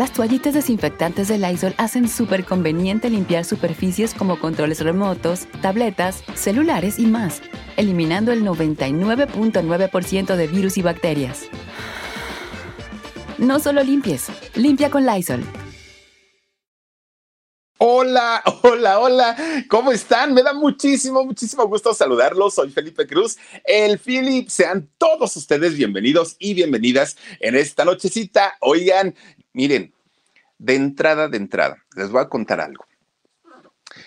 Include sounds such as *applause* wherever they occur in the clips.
Las toallitas desinfectantes de Lysol hacen súper conveniente limpiar superficies como controles remotos, tabletas, celulares y más, eliminando el 99.9% de virus y bacterias. No solo limpies, limpia con Lysol. Hola, hola, hola, ¿cómo están? Me da muchísimo, muchísimo gusto saludarlos. Soy Felipe Cruz, el Philip. Sean todos ustedes bienvenidos y bienvenidas en esta nochecita. Oigan, Miren, de entrada, de entrada, les voy a contar algo.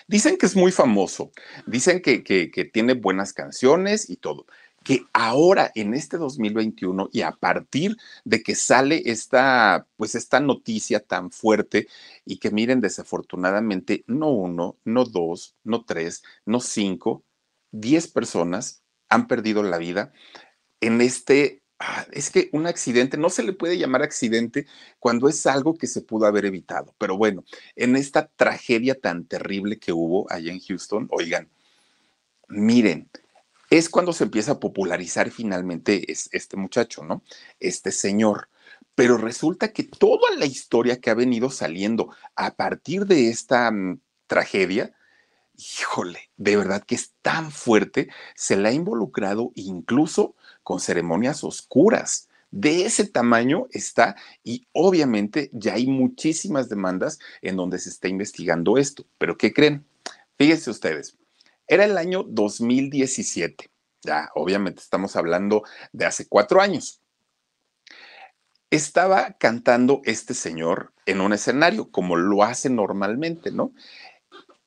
Dicen que es muy famoso, dicen que, tiene buenas canciones y todo, que ahora en este 2021 y a partir de que sale esta, pues esta noticia tan fuerte y que miren, desafortunadamente, no uno, no dos, no tres, no cinco, diez personas han perdido la vida en este Ah, es que un accidente no se le puede llamar accidente cuando es algo que se pudo haber evitado. Pero bueno, en esta tragedia tan terrible que hubo allá en Houston, oigan, miren, es cuando se empieza a popularizar finalmente este muchacho, ¿no? Este señor. Pero resulta que toda la historia que ha venido saliendo a partir de esta mm, tragedia, híjole, de verdad que es tan fuerte, se la ha involucrado incluso con ceremonias oscuras. De ese tamaño está y obviamente ya hay muchísimas demandas en donde se está investigando esto. Pero ¿qué creen? Fíjense ustedes, era el año 2017. Ya, obviamente estamos hablando de hace cuatro años. Estaba cantando este señor en un escenario, como lo hace normalmente, ¿no?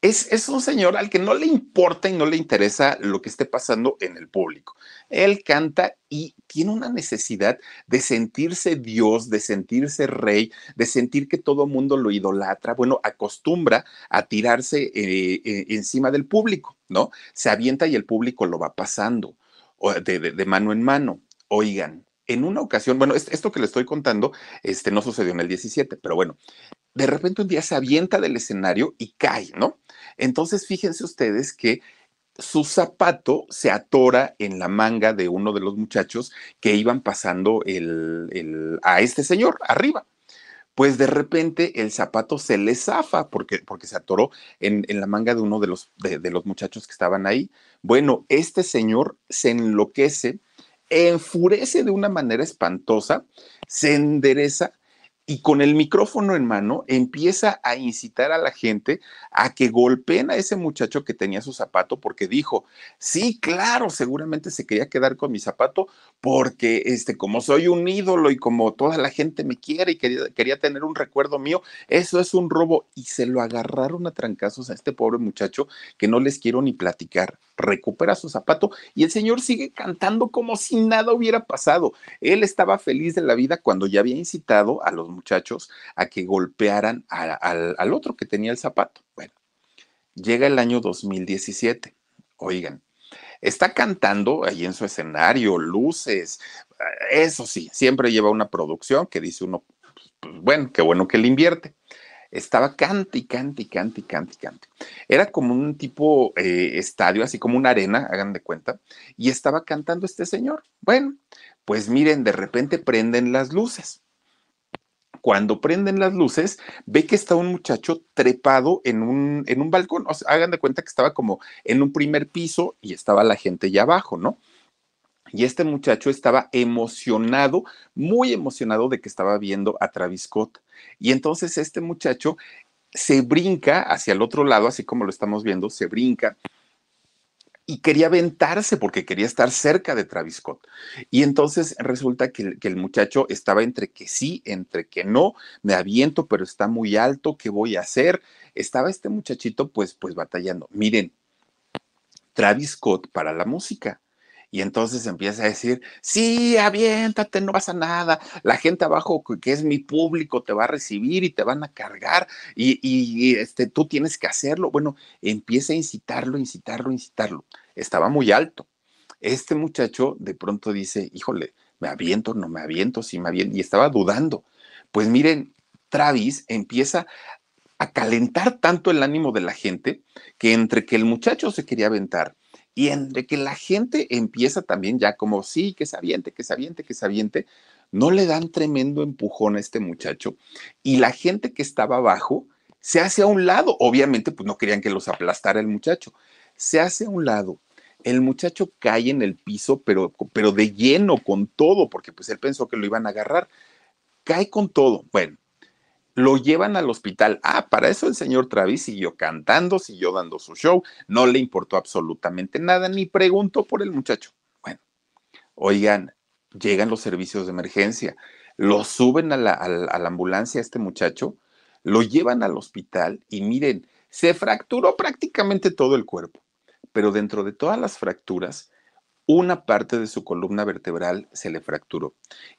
Es, un señor al que no le importa y no le interesa lo que esté pasando en el público. Él canta y tiene una necesidad de sentirse Dios, de sentirse rey, de sentir que todo mundo lo idolatra. Bueno, acostumbra a tirarse eh, eh, encima del público, ¿no? Se avienta y el público lo va pasando de mano en mano. Oigan, en una ocasión, bueno, esto que le estoy contando, este no sucedió en el 17, pero bueno, de repente un día se avienta del escenario y cae, ¿no? Entonces, fíjense ustedes que su zapato se atora en la manga de uno de los muchachos que iban pasando el, a este señor arriba. Pues de repente el zapato se le zafa porque, porque se atoró en, la manga de uno de los, de los muchachos que estaban ahí. Bueno, este señor se enloquece enfurece de una manera espantosa, se endereza y con el micrófono en mano empieza a incitar a la gente a que golpeen a ese muchacho que tenía su zapato porque dijo, sí, claro, seguramente se quería quedar con mi zapato porque este, como soy un ídolo y como toda la gente me quiere y quería, quería tener un recuerdo mío, eso es un robo y se lo agarraron a trancazos a este pobre muchacho que no les quiero ni platicar. Recupera su zapato y el señor sigue cantando como si nada hubiera pasado. Él estaba feliz de la vida cuando ya había incitado a los muchachos a que golpearan al, otro que tenía el zapato. Bueno, llega el año 2017. Oigan, está cantando ahí en su escenario, luces, eso sí, siempre lleva una producción que dice uno, pues, bueno, qué bueno que le invierte. Estaba cante y cante y cante y. Era como un tipo eh, estadio, así como una arena, hagan de cuenta, y estaba cantando este señor. Bueno, pues miren, de repente prenden las luces cuando prenden las luces, ve que está un muchacho trepado en un, en un balcón. O hagan de cuenta que estaba como en un primer piso y estaba la gente ya abajo, ¿no? Y este muchacho estaba emocionado, muy emocionado de que estaba viendo a Travis Scott. Y entonces este muchacho se brinca hacia el otro lado, así como lo estamos viendo, se brinca y quería aventarse porque quería estar cerca de Travis Scott. Y entonces resulta que, el muchacho estaba entre que sí, entre que no, me aviento, pero está muy alto, ¿qué voy a hacer? Estaba este muchachito pues, pues batallando. Miren, Travis Scott para la música. Y entonces empieza a decir, sí, aviéntate, no pasa nada. La gente abajo, que es mi público, te va a recibir y te van a cargar y, y este, tú tienes que hacerlo. Bueno, empieza a incitarlo, incitarlo, incitarlo. Estaba muy alto. Este muchacho de pronto dice, híjole, me aviento, no me aviento, sí me aviento. Y estaba dudando. Pues miren, Travis empieza a calentar tanto el ánimo de la gente que entre que el muchacho se quería aventar y entre que la gente empieza también ya como, sí, que se aviente, que se aviente, que se aviente, no le dan tremendo empujón a este muchacho. Y la gente que estaba abajo se hace a un lado. Obviamente, pues no querían que los aplastara el muchacho. Se hace a un lado. El muchacho cae en el piso, pero, pero de lleno, con todo, porque pues él pensó que lo iban a agarrar. Cae con todo. Bueno, lo llevan al hospital. Ah, para eso el señor Travis siguió cantando, siguió dando su show, no le importó absolutamente nada, ni preguntó por el muchacho. Bueno, oigan, llegan los servicios de emergencia, lo suben a la, ambulancia a este muchacho, lo llevan al hospital y miren, se fracturó prácticamente todo el cuerpo, pero dentro de todas las fracturas, una parte de su columna vertebral se le fracturó.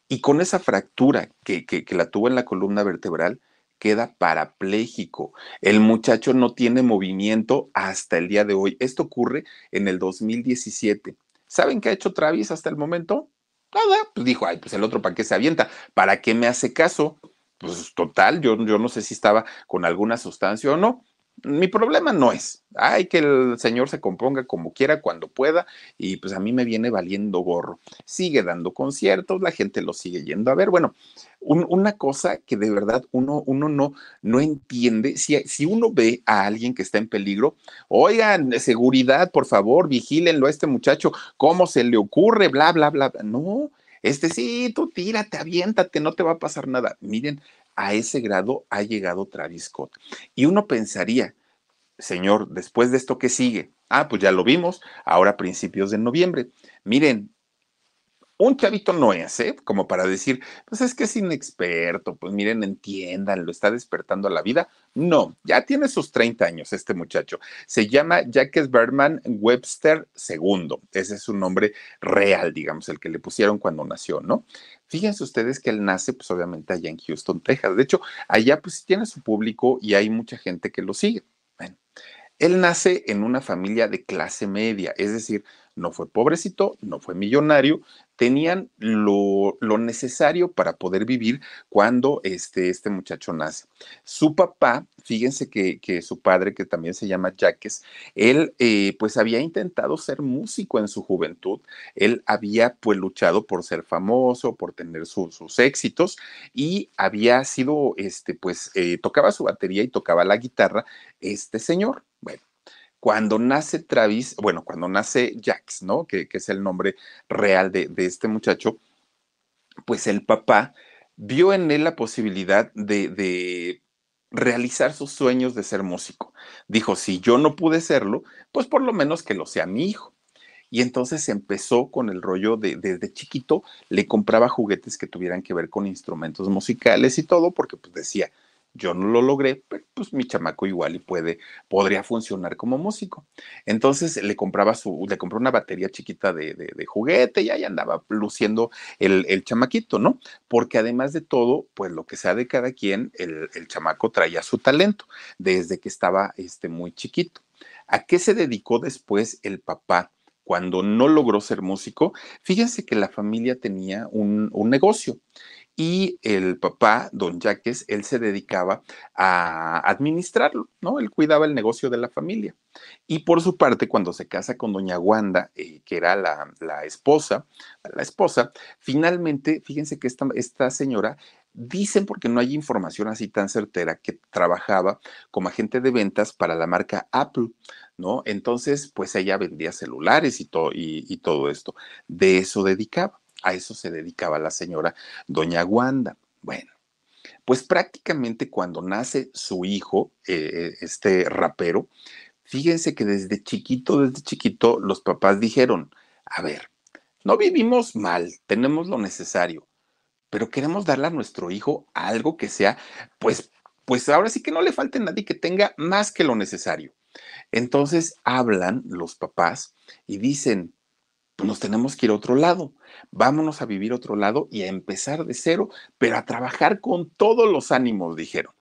Y con esa fractura que, la tuvo en la columna vertebral, queda parapléjico. El muchacho no tiene movimiento hasta el día de hoy. Esto ocurre en el 2017. ¿Saben qué ha hecho Travis hasta el momento? Nada, pues dijo, ay, pues el otro para qué se avienta, ¿para qué me hace caso? Pues total, yo, yo no sé si estaba con alguna sustancia o no, mi problema no es, hay que el señor se componga como quiera, cuando pueda, y pues a mí me viene valiendo gorro. Sigue dando conciertos, la gente lo sigue yendo a ver. Bueno, un, una cosa que de verdad uno, uno no, no entiende, si, si uno ve a alguien que está en peligro, oigan, seguridad, por favor, vigílenlo a este muchacho, ¿cómo se le ocurre? Bla, bla, bla. No, este sí, tú tírate, aviéntate, no te va a pasar nada. Miren, a ese grado ha llegado Travis Scott. Y uno pensaría, señor, después de esto, ¿qué sigue? Ah, pues ya lo vimos, ahora principios de noviembre. Miren, un chavito no es, ¿eh? Como para decir, pues es que es inexperto, pues miren, entiendan, lo está despertando a la vida. No, ya tiene sus 30 años este muchacho. Se llama Jacques Berman Webster II. Ese es su nombre real, digamos, el que le pusieron cuando nació, ¿no? Fíjense ustedes que él nace, pues obviamente allá en Houston, Texas. De hecho, allá pues tiene su público y hay mucha gente que lo sigue. Bueno, él nace en una familia de clase media, es decir, no fue pobrecito, no fue millonario, tenían lo, lo, necesario para poder vivir cuando este, este muchacho nace. Su papá, fíjense que, que su padre, que también se llama Jaques, él eh, pues había intentado ser músico en su juventud, él había pues luchado por ser famoso, por tener su, sus éxitos y había sido, este, pues eh, tocaba su batería y tocaba la guitarra este señor. Cuando nace Travis, bueno, cuando nace Jax, ¿no? Que, es el nombre real de, de, este muchacho, pues el papá vio en él la posibilidad de, de realizar sus sueños de ser músico. Dijo, si yo no pude serlo, pues por lo menos que lo sea mi hijo. Y entonces empezó con el rollo de desde chiquito, le compraba juguetes que tuvieran que ver con instrumentos musicales y todo, porque pues decía, yo no lo logré, pero pues mi chamaco igual y puede, podría funcionar como músico. Entonces le compraba su, le compró una batería chiquita de, de, juguete y ahí andaba luciendo el, el, chamaquito, ¿no? Porque además de todo, pues lo que sea de cada quien, el, el chamaco traía su talento desde que estaba este, muy chiquito. ¿A qué se dedicó después el papá? Cuando no logró ser músico, fíjense que la familia tenía un, un negocio y el papá, don Jaques, él se dedicaba a administrarlo, ¿no? Él cuidaba el negocio de la familia. Y por su parte, cuando se casa con doña Wanda, eh, que era la, la, esposa, la esposa, finalmente, fíjense que esta, esta señora Dicen, porque no hay información así tan certera, que trabajaba como agente de ventas para la marca Apple, ¿no? Entonces, pues ella vendía celulares y, todo y, y todo esto. De eso dedicaba. A eso se dedicaba la señora doña Wanda. Bueno, pues prácticamente cuando nace su hijo, eh, este rapero, Fíjense que desde chiquito, desde chiquito, los papás dijeron, a ver, no vivimos mal, tenemos lo necesario, pero queremos darle a nuestro hijo algo que sea, pues, pues ahora sí que no le falte nadie que tenga más que lo necesario. Entonces hablan los papás y dicen, pues nos tenemos que ir a otro lado, vámonos a vivir otro lado y a empezar de cero, pero a trabajar con todos los ánimos, dijeron.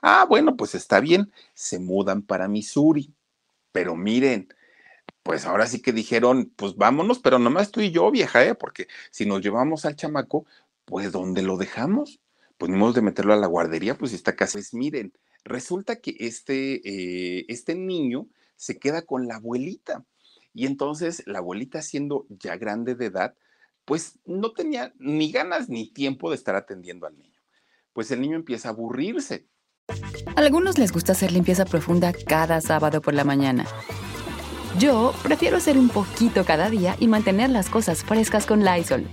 Ah, bueno, pues está bien, se mudan para Missouri, pero miren, pues ahora sí que dijeron, pues vámonos, pero nomás tú y yo, vieja, ¿eh? porque si nos llevamos al chamaco, pues ¿dónde lo dejamos? Pues ni de meterlo a la guardería, pues esta casa es, miren, resulta que este, eh, este niño se queda con la abuelita. Y entonces la abuelita, siendo ya grande de edad, pues no tenía ni ganas ni tiempo de estar atendiendo al niño. Pues el niño empieza a aburrirse. A algunos les gusta hacer limpieza profunda cada sábado por la mañana. Yo prefiero hacer un poquito cada día y mantener las cosas frescas con Lysol.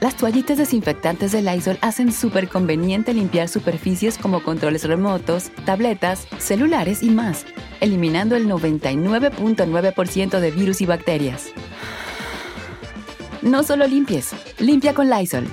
Las toallitas desinfectantes de Lysol hacen súper conveniente limpiar superficies como controles remotos, tabletas, celulares y más, eliminando el 99.9% de virus y bacterias. No solo limpies, limpia con Lysol.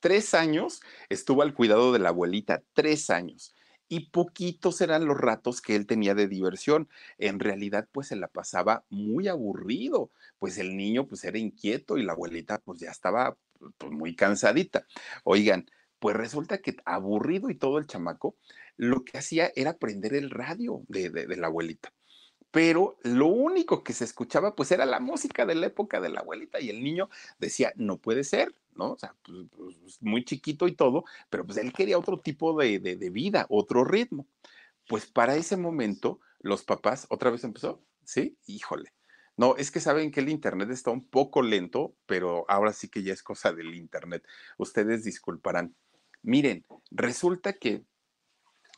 Tres años estuvo al cuidado de la abuelita, tres años y poquitos eran los ratos que él tenía de diversión. En realidad, pues se la pasaba muy aburrido, pues el niño pues era inquieto y la abuelita pues ya estaba pues, muy cansadita. Oigan, pues resulta que aburrido y todo el chamaco, lo que hacía era prender el radio de, de la abuelita pero lo único que se escuchaba pues era la música de la época de la abuelita y el niño decía, no puede ser, ¿no? O sea, pues, pues, muy chiquito y todo, pero pues él quería otro tipo de, de, vida, otro ritmo. Pues para ese momento los papás, otra vez empezó, ¿sí? Híjole. No, es que saben que el Internet está un poco lento, pero ahora sí que ya es cosa del Internet. Ustedes disculparán. Miren, resulta que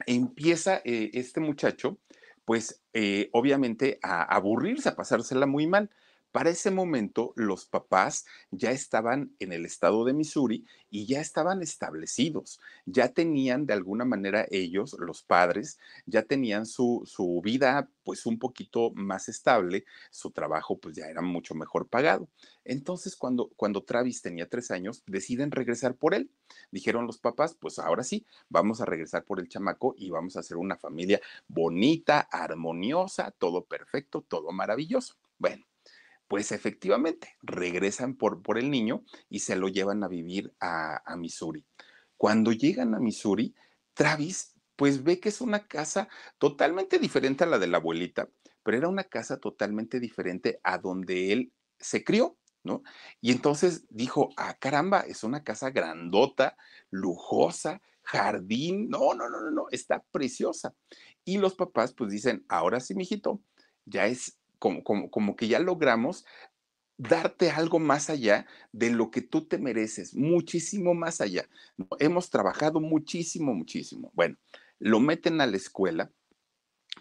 empieza eh, este muchacho pues eh, obviamente a aburrirse, a pasársela muy mal. Para ese momento, los papás ya estaban en el estado de Missouri y ya estaban establecidos, ya tenían de alguna manera ellos, los padres, ya tenían su, su vida pues un poquito más estable, su trabajo pues ya era mucho mejor pagado. Entonces, cuando, cuando Travis tenía tres años, deciden regresar por él. Dijeron los papás, pues ahora sí, vamos a regresar por el chamaco y vamos a hacer una familia bonita, armoniosa, todo perfecto, todo maravilloso. Bueno pues efectivamente regresan por, por el niño y se lo llevan a vivir a, a Missouri. Cuando llegan a Missouri, Travis pues ve que es una casa totalmente diferente a la de la abuelita, pero era una casa totalmente diferente a donde él se crió, ¿no? Y entonces dijo, ah, caramba, es una casa grandota, lujosa, jardín, no, no, no, no, no, está preciosa. Y los papás pues dicen, ahora sí, mijito, ya es como, que ya logramos darte algo más allá de lo que tú te mereces, muchísimo más allá. Hemos trabajado muchísimo, muchísimo. Bueno, lo meten a la escuela,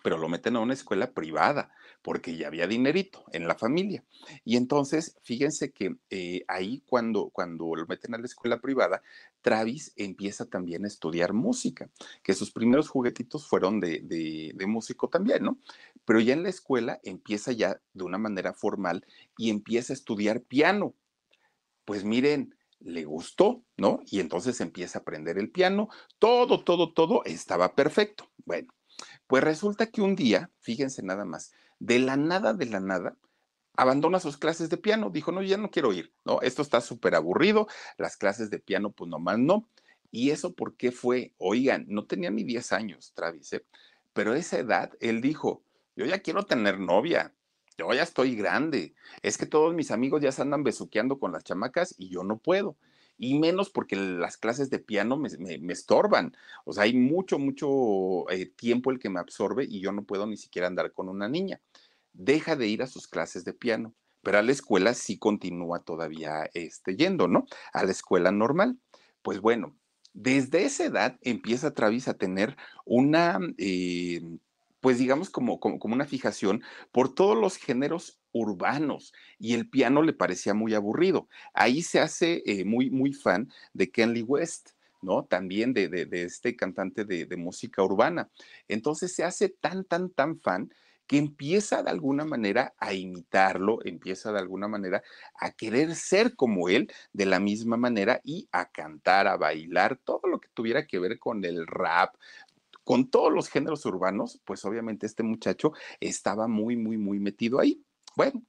pero lo meten a una escuela privada, porque ya había dinerito en la familia. Y entonces, fíjense que eh, ahí cuando, cuando lo meten a la escuela privada, Travis empieza también a estudiar música, que sus primeros juguetitos fueron de, de, músico también, ¿no? Pero ya en la escuela empieza ya de una manera formal y empieza a estudiar piano. Pues miren, le gustó, ¿no? Y entonces empieza a aprender el piano, todo, todo, todo estaba perfecto. Bueno, pues resulta que un día, fíjense nada más, de la nada, de la nada, abandona sus clases de piano. Dijo, no, ya no quiero ir, ¿no? Esto está súper aburrido, las clases de piano, pues nomás no. ¿Y eso por qué fue? Oigan, no tenía ni 10 años, Travis, ¿eh? pero a esa edad él dijo, yo ya quiero tener novia, yo ya estoy grande, es que todos mis amigos ya se andan besuqueando con las chamacas y yo no puedo y menos porque las clases de piano me, estorban. O sea, hay mucho, mucho eh, tiempo el que me absorbe y yo no puedo ni siquiera andar con una niña. Deja de ir a sus clases de piano, pero a la escuela sí continúa todavía este, yendo, ¿no? A la escuela normal. Pues bueno, desde esa edad empieza Travis a tener una, eh, pues digamos como, como, como, una fijación por todos los géneros urbanos y el piano le parecía muy aburrido. Ahí se hace eh, muy, muy fan de Kenley West. ¿no? También de, de, este cantante de, de música urbana. Entonces se hace tan, tan, tan fan que empieza de alguna manera a imitarlo, empieza de alguna manera a querer ser como él de la misma manera y a cantar, a bailar, todo lo que tuviera que ver con el rap, con todos los géneros urbanos, pues obviamente este muchacho estaba muy, muy, muy metido ahí. Bueno,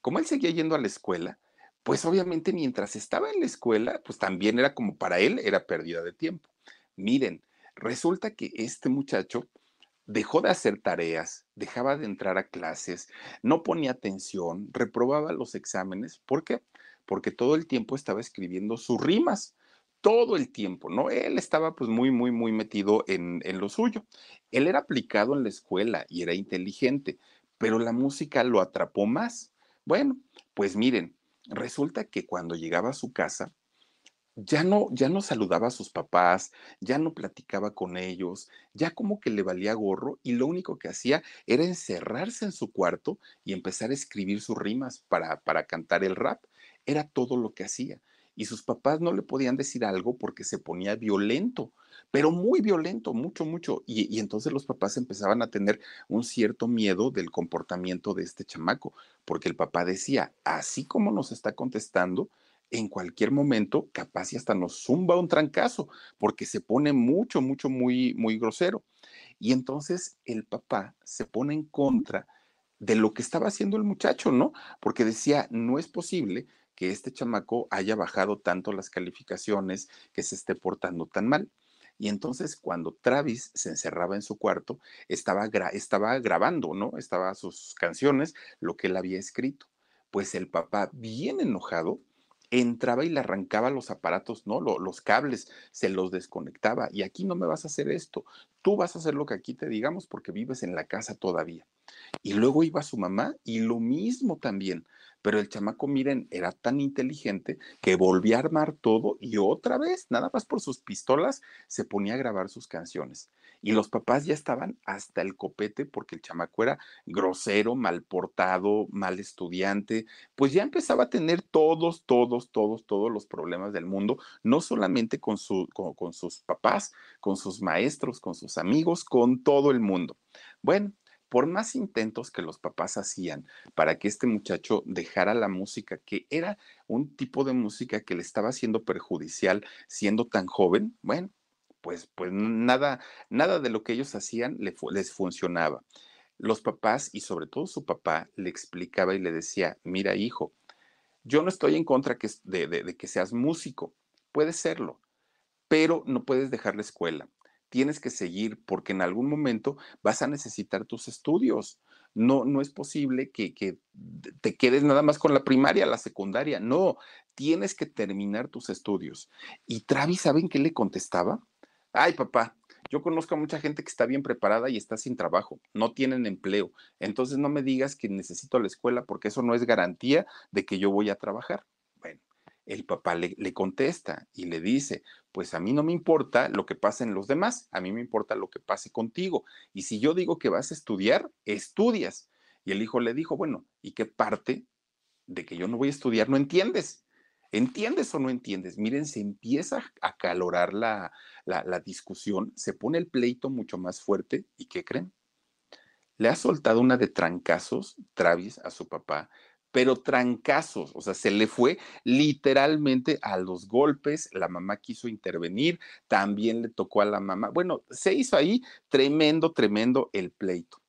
como él seguía yendo a la escuela, pues obviamente mientras estaba en la escuela, pues también era como para él, era pérdida de tiempo. Miren, resulta que este muchacho dejó de hacer tareas, dejaba de entrar a clases, no ponía atención, reprobaba los exámenes. ¿Por qué? Porque todo el tiempo estaba escribiendo sus rimas, todo el tiempo, ¿no? Él estaba pues muy, muy, muy metido en, en lo suyo. Él era aplicado en la escuela y era inteligente, pero la música lo atrapó más. Bueno, pues miren, resulta que cuando llegaba a su casa, ya no, ya no saludaba a sus papás, ya no platicaba con ellos, ya como que le valía gorro y lo único que hacía era encerrarse en su cuarto y empezar a escribir sus rimas para, para cantar el rap. Era todo lo que hacía. Y sus papás no le podían decir algo porque se ponía violento, pero muy violento, mucho, mucho. Y, y entonces los papás empezaban a tener un cierto miedo del comportamiento de este chamaco, porque el papá decía, así como nos está contestando, en cualquier momento, capaz y hasta nos zumba un trancazo, porque se pone mucho, mucho, muy, muy grosero. Y entonces el papá se pone en contra de lo que estaba haciendo el muchacho, ¿no? Porque decía, no es posible que este chamaco haya bajado tanto las calificaciones, que se esté portando tan mal. Y entonces cuando Travis se encerraba en su cuarto, estaba, estaba grabando, ¿no? Estaba sus canciones, lo que él había escrito. Pues el papá, bien enojado, entraba y le arrancaba los aparatos, ¿no? los cables, se los desconectaba. Y aquí no me vas a hacer esto. Tú vas a hacer lo que aquí te digamos porque vives en la casa todavía. Y luego iba su mamá y lo mismo también. Pero el chamaco, miren, era tan inteligente que volvía a armar todo y otra vez, nada más por sus pistolas, se ponía a grabar sus canciones. Y los papás ya estaban hasta el copete porque el chamaco era grosero, mal portado, mal estudiante, pues ya empezaba a tener todos, todos, todos, todos los problemas del mundo, no solamente con, su, con, sus papás, con sus maestros, con sus amigos, con todo el mundo. Bueno, por más intentos que los papás hacían para que este muchacho dejara la música, que era un tipo de música que le estaba siendo perjudicial siendo tan joven, bueno, pues, pues nada, nada de lo que ellos hacían les funcionaba. Los papás y sobre todo su papá le explicaba y le decía, mira hijo, yo no estoy en contra de, de que seas músico, puedes serlo, pero no puedes dejar la escuela tienes que seguir porque en algún momento vas a necesitar tus estudios. No, no es posible que, que te quedes nada más con la primaria, la secundaria. No, tienes que terminar tus estudios. Y Travis, ¿saben qué le contestaba? Ay, papá, yo conozco a mucha gente que está bien preparada y está sin trabajo, no tienen empleo. Entonces no me digas que necesito la escuela porque eso no es garantía de que yo voy a trabajar el papá le, contesta y le dice, pues a mí no me importa lo que pase en los demás, a mí me importa lo que pase contigo. Y si yo digo que vas a estudiar, estudias. Y el hijo le dijo, bueno, ¿y qué parte de que yo no voy a estudiar no entiendes? ¿Entiendes o no entiendes? Miren, se empieza a calorar la, la, la discusión, se pone el pleito mucho más fuerte y ¿qué creen? Le ha soltado una de trancazos Travis a su papá pero trancazos, o sea, se le fue literalmente a los golpes, la mamá quiso intervenir, también le tocó a la mamá, bueno, se hizo ahí tremendo, tremendo el pleito.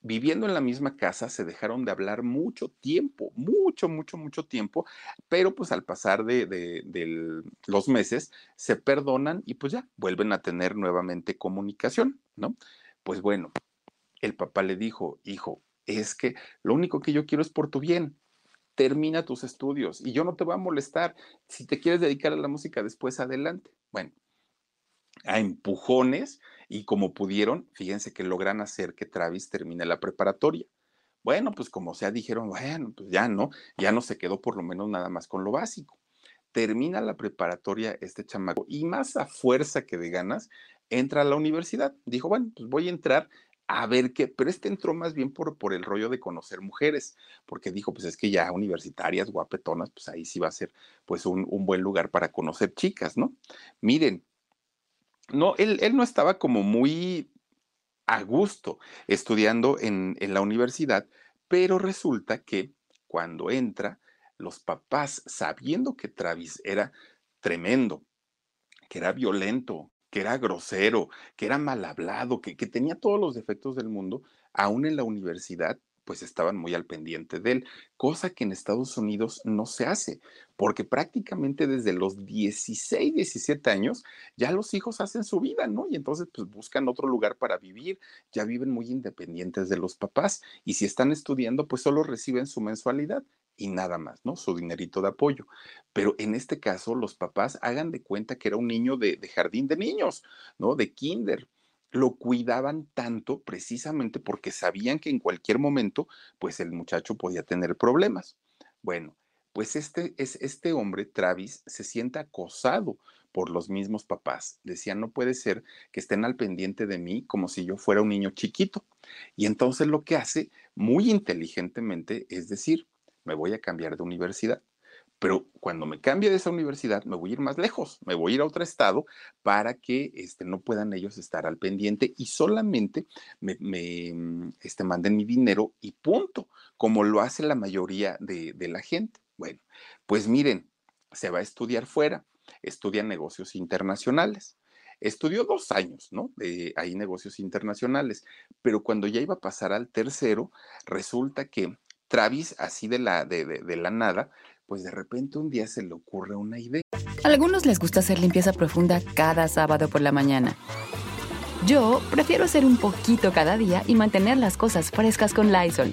Viviendo en la misma casa se dejaron de hablar mucho tiempo, mucho, mucho, mucho tiempo, pero pues al pasar de, de los meses se perdonan y pues ya vuelven a tener nuevamente comunicación, ¿no? Pues bueno, el papá le dijo, hijo, es que lo único que yo quiero es por tu bien. Termina tus estudios y yo no te voy a molestar. Si te quieres dedicar a la música después, adelante. Bueno, a empujones y como pudieron, fíjense que logran hacer que Travis termine la preparatoria. Bueno, pues como sea, dijeron, bueno, pues ya no, ya no se quedó por lo menos nada más con lo básico. Termina la preparatoria este chamaco y más a fuerza que de ganas, entra a la universidad. Dijo, bueno, pues voy a entrar a ver qué, pero este entró más bien por, por el rollo de conocer mujeres, porque dijo, pues es que ya universitarias, guapetonas, pues ahí sí va a ser pues un, un buen lugar para conocer chicas, ¿no? Miren, no, él, él no estaba como muy a gusto estudiando en, en la universidad, pero resulta que cuando entra, los papás, sabiendo que Travis era tremendo, que era violento, que era grosero, que era mal hablado, que, que, tenía todos los defectos del mundo, aún en la universidad, pues estaban muy al pendiente de él, cosa que en Estados Unidos no se hace, porque prácticamente desde los 16, 17 años ya los hijos hacen su vida, ¿no? Y entonces pues buscan otro lugar para vivir, ya viven muy independientes de los papás y si están estudiando pues solo reciben su mensualidad y nada más, ¿no? Su dinerito de apoyo. Pero en este caso, los papás hagan de cuenta que era un niño de, jardín de niños, ¿no? De kinder. Lo cuidaban tanto precisamente porque sabían que en cualquier momento, pues el muchacho podía tener problemas. Bueno, pues este, es, este hombre, Travis, se siente acosado por los mismos papás. Decían, no puede ser que estén al pendiente de mí como si yo fuera un niño chiquito. Y entonces lo que hace muy inteligentemente es decir, me voy a cambiar de universidad. Pero cuando me cambie de esa universidad, me voy a ir más lejos, me voy a ir a otro estado para que este, no puedan ellos estar al pendiente y solamente me, me este, manden mi dinero y punto, como lo hace la mayoría de, de la gente. Bueno, pues miren, se va a estudiar fuera, estudia negocios internacionales. Estudió dos años, ¿no? De ahí negocios internacionales, pero cuando ya iba a pasar al tercero, resulta que Travis, así de la, de, de, la nada, pues de repente un día se le ocurre una idea. A algunos les gusta hacer limpieza profunda cada sábado por la mañana. Yo prefiero hacer un poquito cada día y mantener las cosas frescas con Lysol.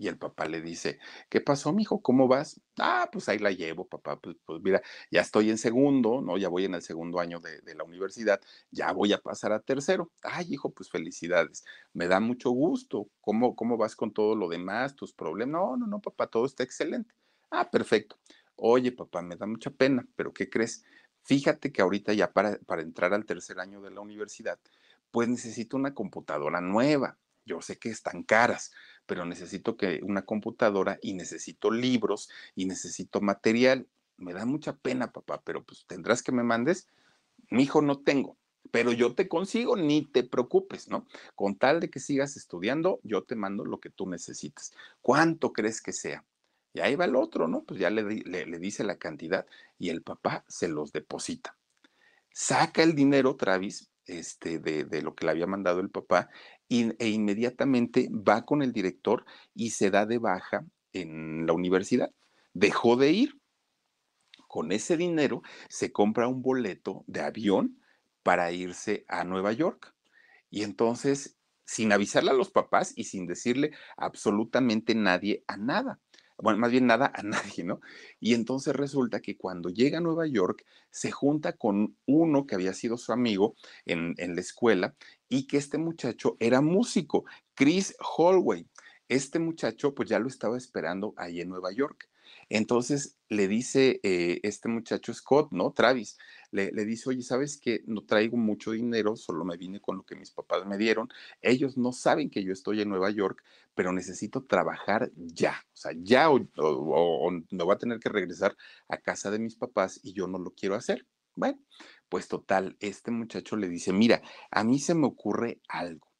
y el papá le dice, ¿qué pasó, mijo? ¿Cómo vas? Ah, pues ahí la llevo, papá. Pues, pues, mira, ya estoy en segundo, ¿no? Ya voy en el segundo año de, de, la universidad, ya voy a pasar a tercero. Ay, hijo, pues felicidades. Me da mucho gusto. ¿Cómo, cómo vas con todo lo demás, tus problemas? No, no, no, papá, todo está excelente. Ah, perfecto. Oye, papá, me da mucha pena, pero ¿qué crees? Fíjate que ahorita ya para, para entrar al tercer año de la universidad, pues necesito una computadora nueva yo sé que están caras, pero necesito que una computadora y necesito libros y necesito material. Me da mucha pena, papá, pero pues tendrás que me mandes. Mi hijo no tengo, pero yo te consigo, ni te preocupes, ¿no? Con tal de que sigas estudiando, yo te mando lo que tú necesites. ¿Cuánto crees que sea? Y ahí va el otro, ¿no? Pues ya le, le, le dice la cantidad y el papá se los deposita. Saca el dinero, Travis, este, de, de, lo que le había mandado el papá y, e inmediatamente va con el director y se da de baja en la universidad. Dejó de ir. Con ese dinero se compra un boleto de avión para irse a Nueva York. Y entonces, sin avisarle a los papás y sin decirle absolutamente nadie a nada bueno, más bien nada a *laughs* nadie, ¿no? Y entonces resulta que cuando llega a Nueva York, se junta con uno que había sido su amigo en, la escuela y que este muchacho era músico, Chris Holloway. Este muchacho pues ya lo estaba esperando ahí en Nueva York. Entonces le dice eh, este muchacho Scott, ¿no? Travis, le, dice, oye, ¿sabes qué? No traigo mucho dinero, solo me vine con lo que mis papás me dieron. Ellos no saben que yo estoy en Nueva York, pero necesito trabajar ya. O sea, ya o, o, o a tener que regresar a casa de mis papás y yo no lo quiero hacer. Bueno, pues total, este muchacho le dice, mira, a mí se me ocurre algo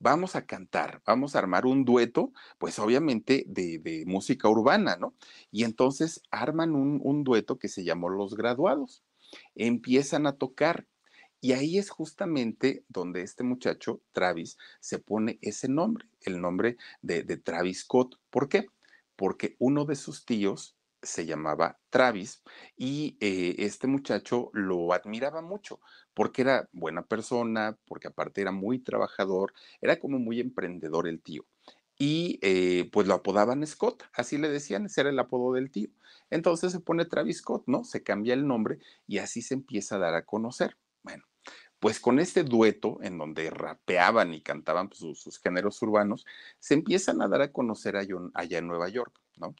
vamos a cantar, vamos a armar un dueto, pues obviamente de, de música urbana, ¿no? Y entonces arman un, un, dueto que se llamó Los Graduados. Empiezan a tocar. Y ahí es justamente donde este muchacho, Travis, se pone ese nombre, el nombre de, Travis Scott. ¿Por qué? Porque uno de sus tíos se llamaba Travis y eh, este muchacho lo admiraba mucho porque era buena persona, porque aparte era muy trabajador, era como muy emprendedor el tío. Y eh, pues lo apodaban Scott, así le decían, ese era el apodo del tío. Entonces se pone Travis Scott, ¿no? Se cambia el nombre y así se empieza a dar a conocer. Bueno, pues con este dueto en donde rapeaban y cantaban pues, sus, sus, géneros urbanos, se empiezan a dar a conocer allá en Nueva York, ¿no?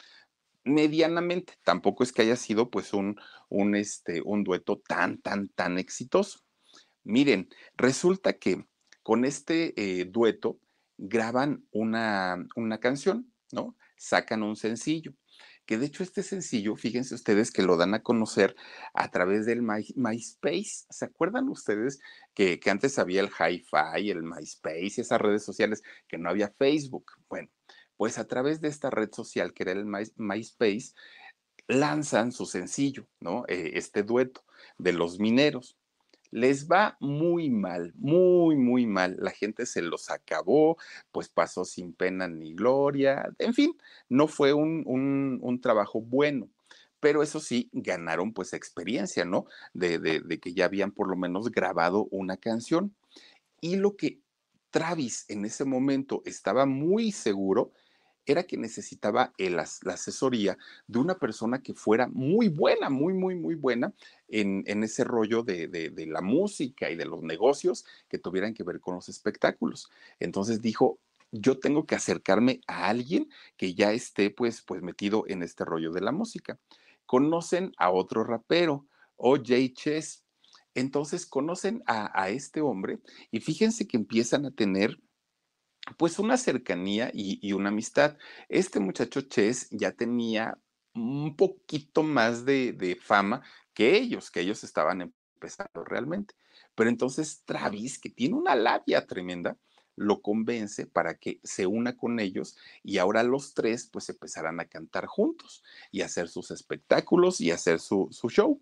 Medianamente, tampoco es que haya sido pues un, un, este, un dueto tan, tan, tan exitoso. Miren, resulta que con este eh, dueto graban una, una canción, ¿no? Sacan un sencillo que de hecho este sencillo, fíjense ustedes que lo dan a conocer a través del My, MySpace. ¿Se acuerdan ustedes que, que antes había el Hi-Fi, el MySpace y esas redes sociales que no había Facebook? Bueno, pues a través de esta red social que era el My, MySpace, lanzan su sencillo, ¿no? Eh, este dueto de los mineros les va muy mal, muy, muy mal. La gente se los acabó, pues pasó sin pena ni gloria. En fin, no fue un, un, trabajo bueno pero eso sí, ganaron pues experiencia, ¿no? De, de, que ya habían por lo menos grabado una canción. Y lo que Travis en ese momento estaba muy seguro era que necesitaba la asesoría de una persona que fuera muy buena, muy, muy, muy buena en, ese rollo de, la música y de los negocios que tuvieran que ver con los espectáculos. Entonces dijo, yo tengo que acercarme a alguien que ya esté pues, pues metido en este rollo de la música. Conocen a otro rapero, O.J. Chess. Entonces conocen a este hombre y fíjense que empiezan a tener pues una cercanía y, una amistad. Este muchacho Chess ya tenía un poquito más de, fama que ellos, que ellos estaban empezando realmente. Pero entonces Travis, que tiene una labia tremenda, lo convence para que se una con ellos y ahora los tres pues empezarán a cantar juntos y hacer sus espectáculos y hacer su show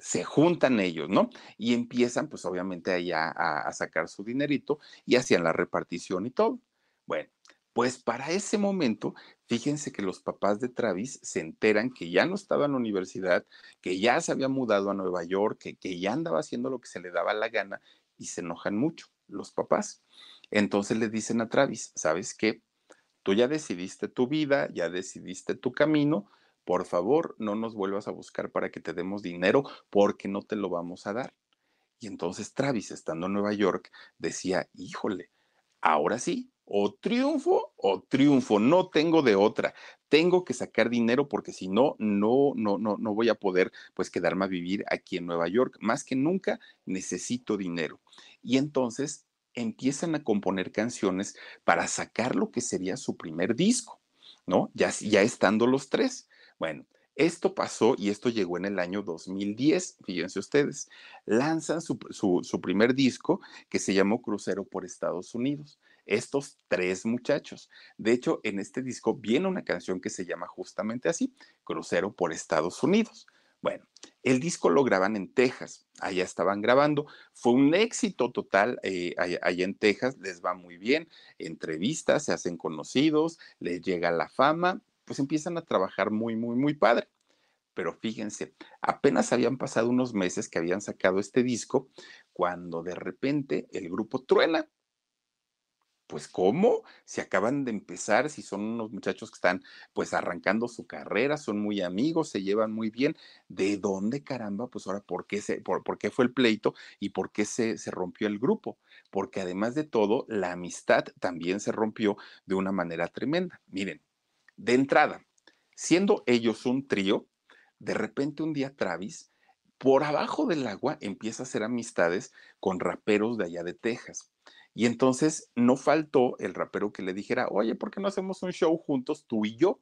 se juntan ellos, ¿no? Y empiezan, pues obviamente, allá a, sacar su dinerito y hacían la repartición y todo. Bueno, pues para ese momento, fíjense que los papás de Travis se enteran que ya no estaba en la universidad, que ya se había mudado a Nueva York, que, que ya andaba haciendo lo que se le daba la gana y se enojan mucho los papás. Entonces le dicen a Travis, ¿sabes qué? Tú ya decidiste tu vida, ya decidiste tu camino, por favor, no nos vuelvas a buscar para que te demos dinero porque no te lo vamos a dar. Y entonces Travis, estando en Nueva York, decía, híjole, ahora sí, o triunfo o triunfo, no tengo de otra. Tengo que sacar dinero porque si no, no, no, no, no voy a poder pues quedarme a vivir aquí en Nueva York. Más que nunca necesito dinero. Y entonces empiezan a componer canciones para sacar lo que sería su primer disco, ¿no? Ya, ya estando los tres. Bueno, esto pasó y esto llegó en el año 2010, fíjense ustedes. Lanzan su, su, primer disco que se llamó Crucero por Estados Unidos. Estos tres muchachos. De hecho, en este disco viene una canción que se llama justamente así, Crucero por Estados Unidos. Bueno, el disco lo graban en Texas, allá estaban grabando, fue un éxito total eh, allá, en Texas, les va muy bien, entrevistas, se hacen conocidos, les llega la fama pues empiezan a trabajar muy, muy, muy padre. Pero fíjense, apenas habían pasado unos meses que habían sacado este disco cuando de repente el grupo truena. Pues cómo, si acaban de empezar, si son unos muchachos que están pues arrancando su carrera, son muy amigos, se llevan muy bien, ¿de dónde caramba? Pues ahora, ¿por qué, se, por, por qué fue el pleito y por qué se, se rompió el grupo? Porque además de todo, la amistad también se rompió de una manera tremenda. Miren, de entrada, siendo ellos un trío, de repente un día Travis, por abajo del agua, empieza a hacer amistades con raperos de allá de Texas. Y entonces no faltó el rapero que le dijera, oye, ¿por qué no hacemos un show juntos tú y yo?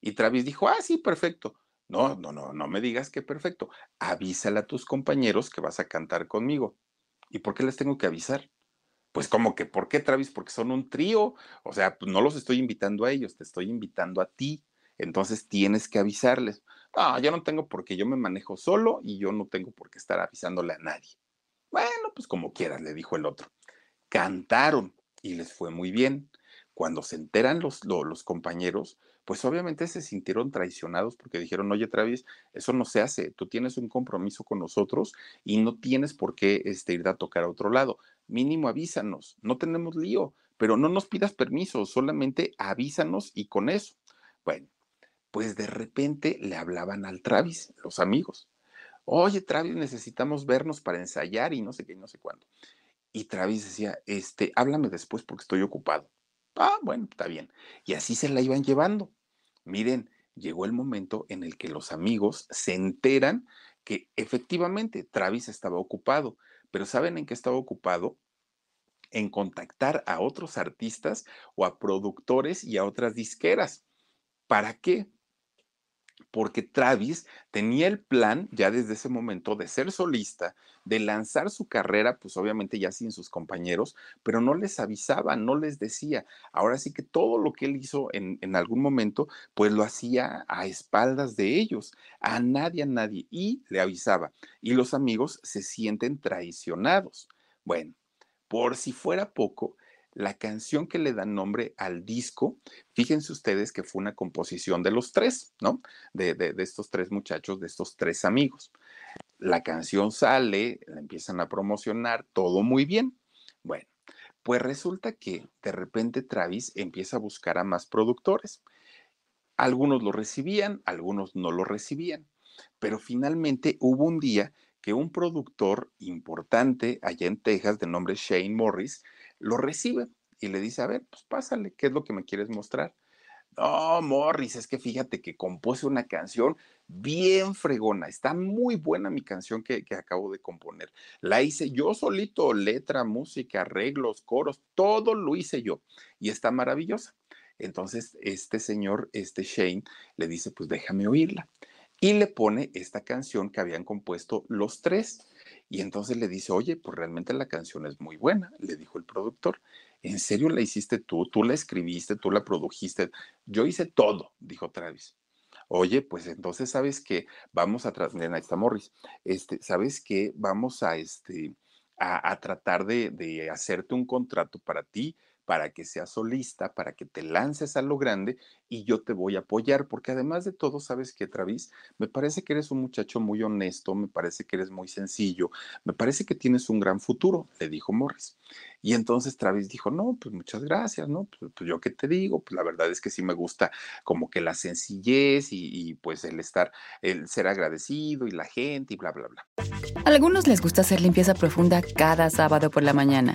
Y Travis dijo, ah, sí, perfecto. No, no, no, no me digas que perfecto. Avísale a tus compañeros que vas a cantar conmigo. ¿Y por qué les tengo que avisar? Pues como que, ¿por qué Travis? Porque son un trío. O sea, pues no los estoy invitando a ellos, te estoy invitando a ti. Entonces tienes que avisarles. No, yo no tengo por qué, yo me manejo solo y yo no tengo por qué estar avisándole a nadie. Bueno, pues como quieras, le dijo el otro. Cantaron y les fue muy bien. Cuando se enteran los, los compañeros, pues obviamente se sintieron traicionados porque dijeron, oye Travis, eso no se hace, tú tienes un compromiso con nosotros y no tienes por qué este, ir a tocar a otro lado mínimo avísanos, no tenemos lío, pero no nos pidas permiso, solamente avísanos y con eso. Bueno, pues de repente le hablaban al Travis, los amigos. oye, Travis, necesitamos vernos para ensayar y no sé qué, no sé cuándo. Y Travis decía, este, háblame después porque estoy ocupado. Ah, bueno, está bien. Y así se la iban llevando. Miren, llegó el momento en el que los amigos se enteran que efectivamente Travis estaba ocupado, pero ¿saben en qué estaba ocupado? En contactar a otros artistas o a productores y a otras disqueras. ¿Para qué? Porque Travis tenía el plan ya desde ese momento de ser solista, de lanzar su carrera, pues obviamente ya sin sus compañeros, pero no les avisaba, no les decía. Ahora sí que todo lo que él hizo en, en algún momento, pues lo hacía a espaldas de ellos, a nadie, a nadie, y le avisaba. Y los amigos se sienten traicionados. Bueno, por si fuera poco, la canción que le da nombre al disco, fíjense ustedes que fue una composición de los tres, ¿no? De, de, estos tres muchachos, de estos tres amigos. La canción sale, la empiezan a promocionar, todo muy bien. Bueno, pues resulta que de repente Travis empieza a buscar a más productores. Algunos lo recibían, algunos no lo recibían, pero finalmente hubo un día que un productor importante allá en Texas de nombre Shane Morris lo recibe y le dice, a ver, pues pásale, ¿qué es lo que me quieres mostrar? No, Morris, es que fíjate que compuse una canción bien fregona. Está muy buena mi canción que, que, acabo de componer. La hice yo solito, letra, música, arreglos, coros, todo lo hice yo. Y está maravillosa. Entonces, este señor, este Shane, le dice, pues déjame oírla. Y le pone esta canción que habían compuesto los tres. Y entonces le dice, oye, pues realmente la canción es muy buena, le dijo el productor. ¿En serio la hiciste tú? ¿Tú la escribiste? ¿Tú la produjiste? Yo hice todo, dijo Travis. Oye, pues entonces sabes que vamos a ahí está Morris. Este, sabes que vamos a este a, a tratar de, de hacerte un contrato para ti, para que seas solista, para que te lances a lo grande y yo te voy a apoyar, porque además de todo, sabes que Travis, me parece que eres un muchacho muy honesto, me parece que eres muy sencillo, me parece que tienes un gran futuro, le dijo Morris. Y entonces Travis dijo, no, pues muchas gracias, ¿no? Pues, pues yo qué te digo, pues la verdad es que sí me gusta como que la sencillez y, y pues el estar, el ser agradecido y la gente y bla, bla, bla. A algunos les gusta hacer limpieza profunda cada sábado por la mañana.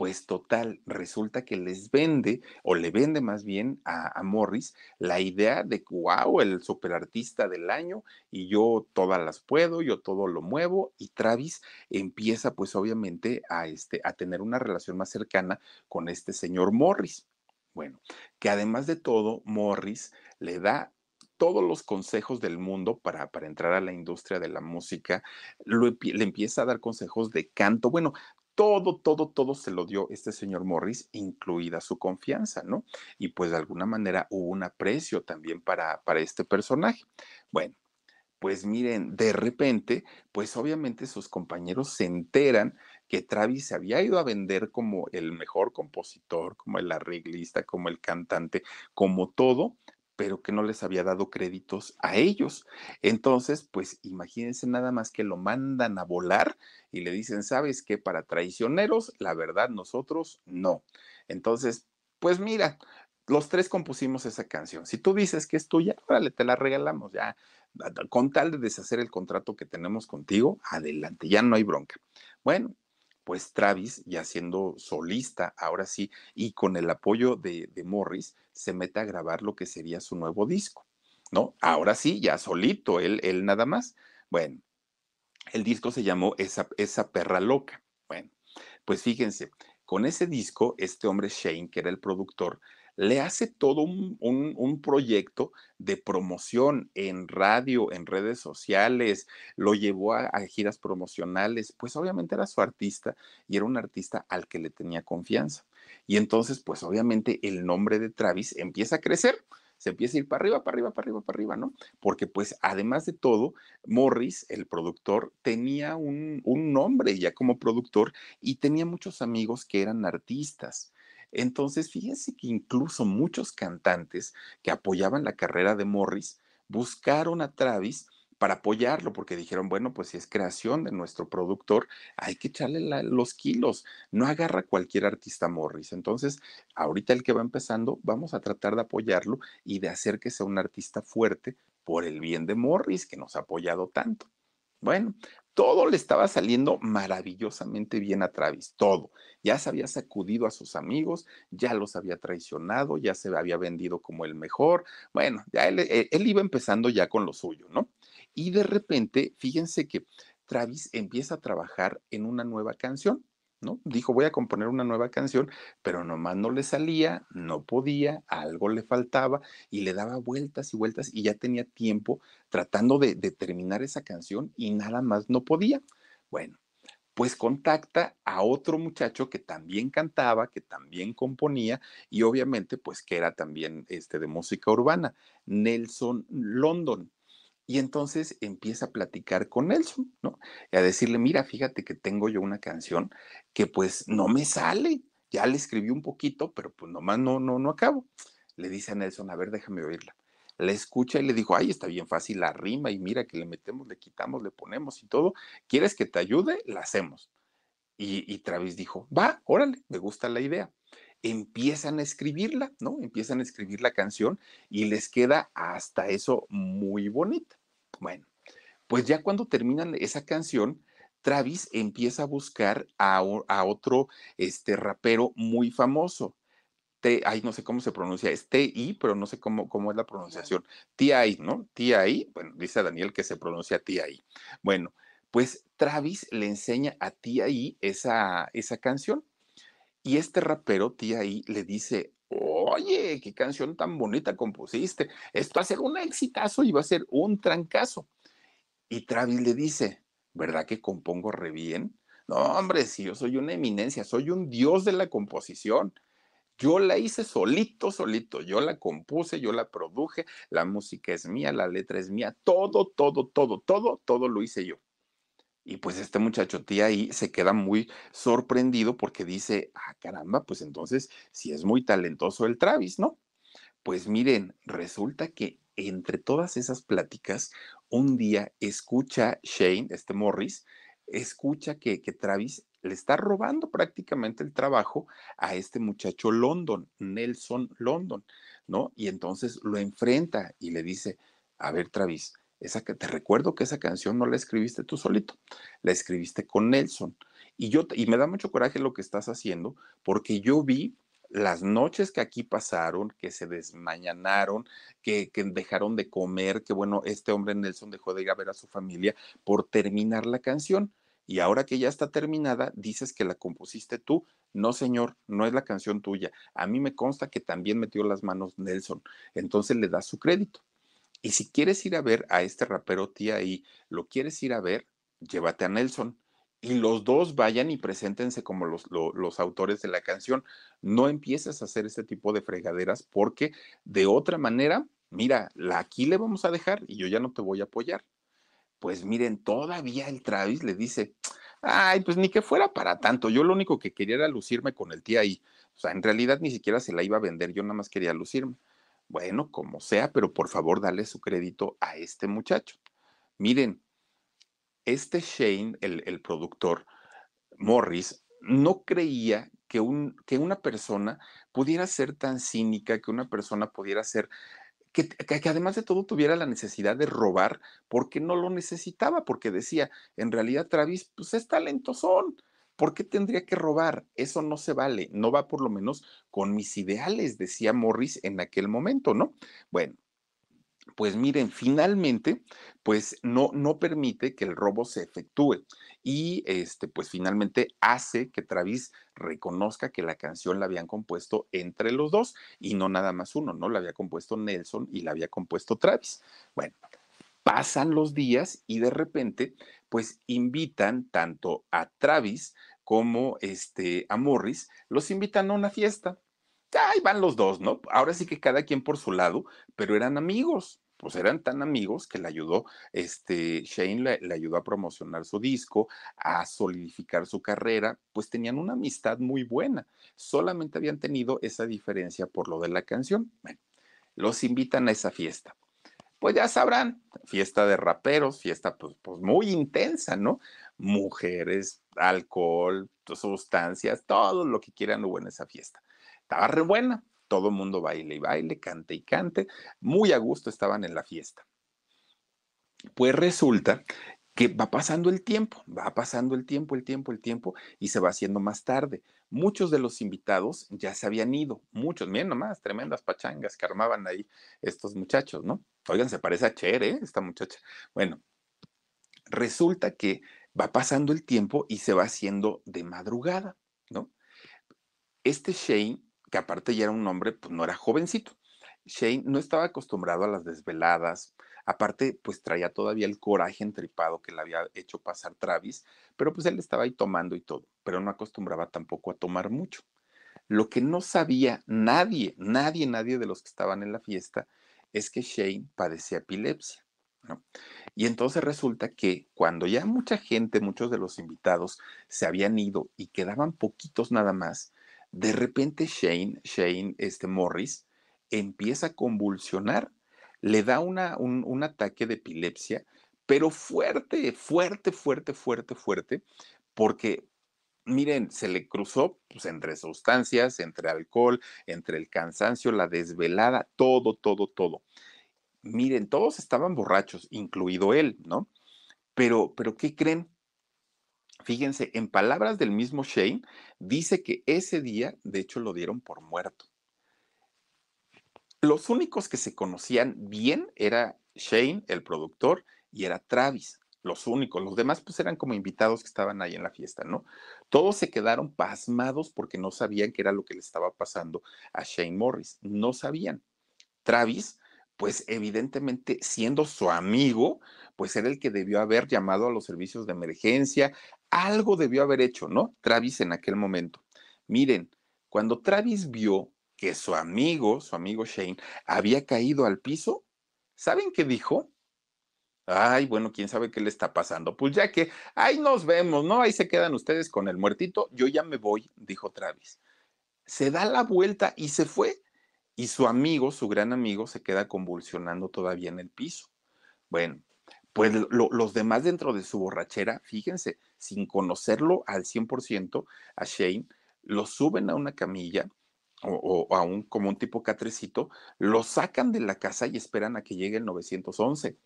Pues total, resulta que les vende, o le vende más bien a, Morris, la idea de, wow, el superartista del año, y yo todas las puedo, yo todo lo muevo, y Travis empieza pues obviamente a, este, a tener una relación más cercana con este señor Morris. Bueno, que además de todo, Morris le da todos los consejos del mundo para, para, entrar a la industria de la música, le empieza a dar consejos de canto. Bueno, todo, todo, todo se lo dio este señor Morris, incluida su confianza, ¿no? Y pues de alguna manera hubo un aprecio también para, para este personaje. Bueno, pues miren, de repente, pues obviamente sus compañeros se enteran que Travis se había ido a vender como el mejor compositor, como el arreglista, como el cantante, como todo, pero que no les había dado créditos a ellos. Entonces, pues imagínense nada más que lo mandan a volar y le dicen, ¿sabes qué? Para traicioneros, la verdad, nosotros no. Entonces, pues mira, los tres compusimos esa canción. Si tú dices que es tuya, órale, te la regalamos ya. Con tal de deshacer el contrato que tenemos contigo, adelante, ya no hay bronca. Bueno, pues Travis, ya siendo solista, ahora sí, y con el apoyo de, de, Morris, se mete a grabar lo que sería su nuevo disco, ¿no? Ahora sí, ya solito, él, él nada más. Bueno, el disco se llamó Esa, Esa perra loca. Bueno, pues fíjense, con ese disco, este hombre Shane, que era el productor, le hace todo un, un, proyecto de promoción en radio, en redes sociales, lo llevó a, a, giras promocionales, pues obviamente era su artista y era un artista al que le tenía confianza. Y entonces, pues obviamente el nombre de Travis empieza a crecer. se empieza a ir para arriba, para arriba, para arriba, para arriba, ¿no? Porque pues además de todo, Morris, el productor, tenía un, un nombre ya como productor y tenía muchos amigos que eran artistas. Entonces, fíjense que incluso muchos cantantes que apoyaban la carrera de Morris buscaron a Travis para apoyarlo, porque dijeron, bueno, pues si es creación de nuestro productor, hay que echarle los kilos, no agarra cualquier artista Morris. Entonces, ahorita el que va empezando, vamos a tratar de apoyarlo y de hacer que sea un artista fuerte por el bien de Morris, que nos ha apoyado tanto. Bueno, todo le estaba saliendo maravillosamente bien a Travis, todo. Ya se había sacudido a sus amigos, ya los había traicionado, ya se había vendido como el mejor. Bueno, ya él, eh, él iba empezando ya con lo suyo, ¿no? Y de repente, fíjense que Travis empieza a trabajar en una nueva canción. ¿No? Dijo, voy a componer una nueva canción, pero nomás no le salía, no podía, algo le faltaba y le daba vueltas y vueltas y ya tenía tiempo tratando de, de terminar esa canción y nada más no podía. Bueno, pues contacta a otro muchacho que también cantaba, que también componía y obviamente pues que era también este de música urbana, Nelson London. Y entonces empieza a platicar con Nelson, ¿no? Y a decirle, mira, fíjate que tengo yo una canción que pues no me sale. Ya le escribí un poquito, pero pues nomás no, no, no acabo. Le dice a Nelson, a ver, déjame oírla. La escucha y le dijo, ay, está bien fácil la rima y mira que le metemos, le quitamos, le ponemos y todo. ¿Quieres que te ayude? La hacemos. Y, y Travis dijo, va, órale, me gusta la idea empiezan a escribirla, ¿no? Empiezan a escribir la canción y les queda hasta eso muy bonita. Bueno, pues ya cuando terminan esa canción, Travis empieza a buscar a, otro este, rapero muy famoso. T, ay, no sé cómo se pronuncia, es T-I, pero no sé cómo, cómo es la pronunciación. T-I, ¿no? T-I, bueno, dice Daniel que se pronuncia T-I. Bueno, pues Travis le enseña a T.I. esa, esa canción. Y este rapero, T.I., le dice, oye, qué canción tan bonita compusiste, esto va a ser un exitazo y va a ser un trancazo. Y Travis le dice, ¿verdad que compongo re bien? No, hombre, si yo soy una eminencia, soy un dios de la composición. Yo la hice solito, solito, yo la compuse, yo la produje, la música es mía, la letra es mía, todo, todo, todo, todo, todo lo hice yo. Y pues este muchacho tía ahí se queda muy sorprendido porque dice, ah, caramba, pues entonces si es muy talentoso el Travis, ¿no? Pues miren, resulta que entre todas esas pláticas, un día escucha Shane, este Morris, escucha que, que Travis le está robando prácticamente el trabajo a este muchacho London, Nelson London, ¿no? Y entonces lo enfrenta y le dice, a ver, Travis, esa que te recuerdo que esa canción no la escribiste tú solito, la escribiste con Nelson. Y yo y me da mucho coraje lo que estás haciendo porque yo vi las noches que aquí pasaron, que se desmañanaron, que, que, dejaron de comer, que bueno, este hombre Nelson dejó de ir a ver a su familia por terminar la canción. Y ahora que ya está terminada, dices que la compusiste tú. No, señor, no es la canción tuya. A mí me consta que también metió las manos Nelson. Entonces le das su crédito. Y si quieres ir a ver a este rapero tía y lo quieres ir a ver, llévate a Nelson. Y los dos vayan y preséntense como los, autores de la canción. No empieces a hacer este tipo de fregaderas porque de otra manera, mira, la, aquí le vamos a dejar y yo ya no te voy a apoyar. Pues miren, todavía el Travis le dice, ay, pues ni que fuera para tanto. Yo lo único que quería era lucirme con el tía ahí. O sea, en realidad ni siquiera se la iba a vender, yo nada más quería lucirme. Bueno, como sea, pero por favor dale su crédito a este muchacho. Miren, este Shane, el, productor, Morris, no creía que, un, que, una persona pudiera ser tan cínica, que una persona pudiera ser, que, que, además de todo tuviera la necesidad de robar porque no lo necesitaba, porque decía, en realidad Travis, pues es talentosón, ¿Por qué tendría que robar? Eso no se vale, no va por lo menos con mis ideales, decía Morris en aquel momento, ¿no? Bueno, pues miren, finalmente, pues no, no permite que el robo se efectúe y este, pues finalmente hace que Travis reconozca que la canción la habían compuesto entre los dos y no nada más uno, ¿no? La había compuesto Nelson y la había compuesto Travis. Bueno, pasan los días y de repente, pues invitan tanto a Travis como este, a Morris, los invitan a una fiesta. ahí van los dos, ¿no? Ahora sí que cada quien por su lado, pero eran amigos pues eran tan amigos que le ayudó, este, Shane le, ayudó a promocionar su disco, a solidificar su carrera, pues tenían una amistad muy buena. Solamente habían tenido esa diferencia por lo de la canción. Bueno, los invitan a esa fiesta. Pues ya sabrán, fiesta de raperos, fiesta pues, pues muy intensa, ¿no? Mujeres, alcohol, sustancias, todo lo que quieran hubo en esa fiesta. Estaba re buena, todo el mundo baile y baile, cante y cante, muy a gusto estaban en la fiesta. Pues resulta que va pasando el tiempo, va pasando el tiempo, el tiempo, el tiempo, y se va haciendo más tarde. Muchos de los invitados ya se habían ido, muchos, miren nomás, tremendas pachangas que armaban ahí estos muchachos, ¿no? Oigan, se parece a Cher, ¿eh? Esta muchacha. Bueno, resulta que va pasando el tiempo y se va haciendo de madrugada, ¿no? Este Shane que aparte ya era un hombre, pues no era jovencito. Shane no estaba acostumbrado a las desveladas, aparte pues traía todavía el coraje entripado que le había hecho pasar Travis, pero pues él estaba ahí tomando y todo, pero no acostumbraba tampoco a tomar mucho. Lo que no sabía nadie, nadie, nadie de los que estaban en la fiesta es que Shane padecía epilepsia. Y entonces resulta que cuando ya mucha gente, muchos de los invitados se habían ido y quedaban poquitos nada más, de repente Shane, Shane, este Morris, empieza a convulsionar, le da una, un, ataque de epilepsia, pero fuerte, fuerte, fuerte, fuerte, fuerte, porque miren, se le cruzó pues, entre sustancias, entre alcohol, entre el cansancio, la desvelada, todo, todo, todo. Miren, todos estaban borrachos, incluido él, ¿no? Pero, pero, ¿qué creen? Fíjense, en palabras del mismo Shane, dice que ese día, de hecho, lo dieron por muerto. Los únicos que se conocían bien era Shane, el productor, y era Travis. Los únicos, los demás pues eran como invitados que estaban ahí en la fiesta, ¿no? Todos se quedaron pasmados porque no sabían qué era lo que le estaba pasando a Shane Morris, no sabían. Travis pues evidentemente siendo su amigo, pues era el que debió haber llamado a los servicios de emergencia, algo debió haber hecho, ¿no? Travis en aquel momento. Miren, cuando Travis vio que su amigo, su amigo Shane, había caído al piso, ¿saben qué dijo? Ay, bueno, quién sabe qué le está pasando. Pues ya que ahí nos vemos, ¿no? Ahí se quedan ustedes con el muertito, yo ya me voy, dijo Travis. Se da la vuelta y se fue y su amigo, su gran amigo, se queda convulsionando todavía en el piso. Bueno, pues los demás dentro de su borrachera, fíjense, sin conocerlo al 100%, a Shane, lo suben a una camilla o, a un como un tipo catrecito, lo sacan de la casa y esperan a que llegue el 911.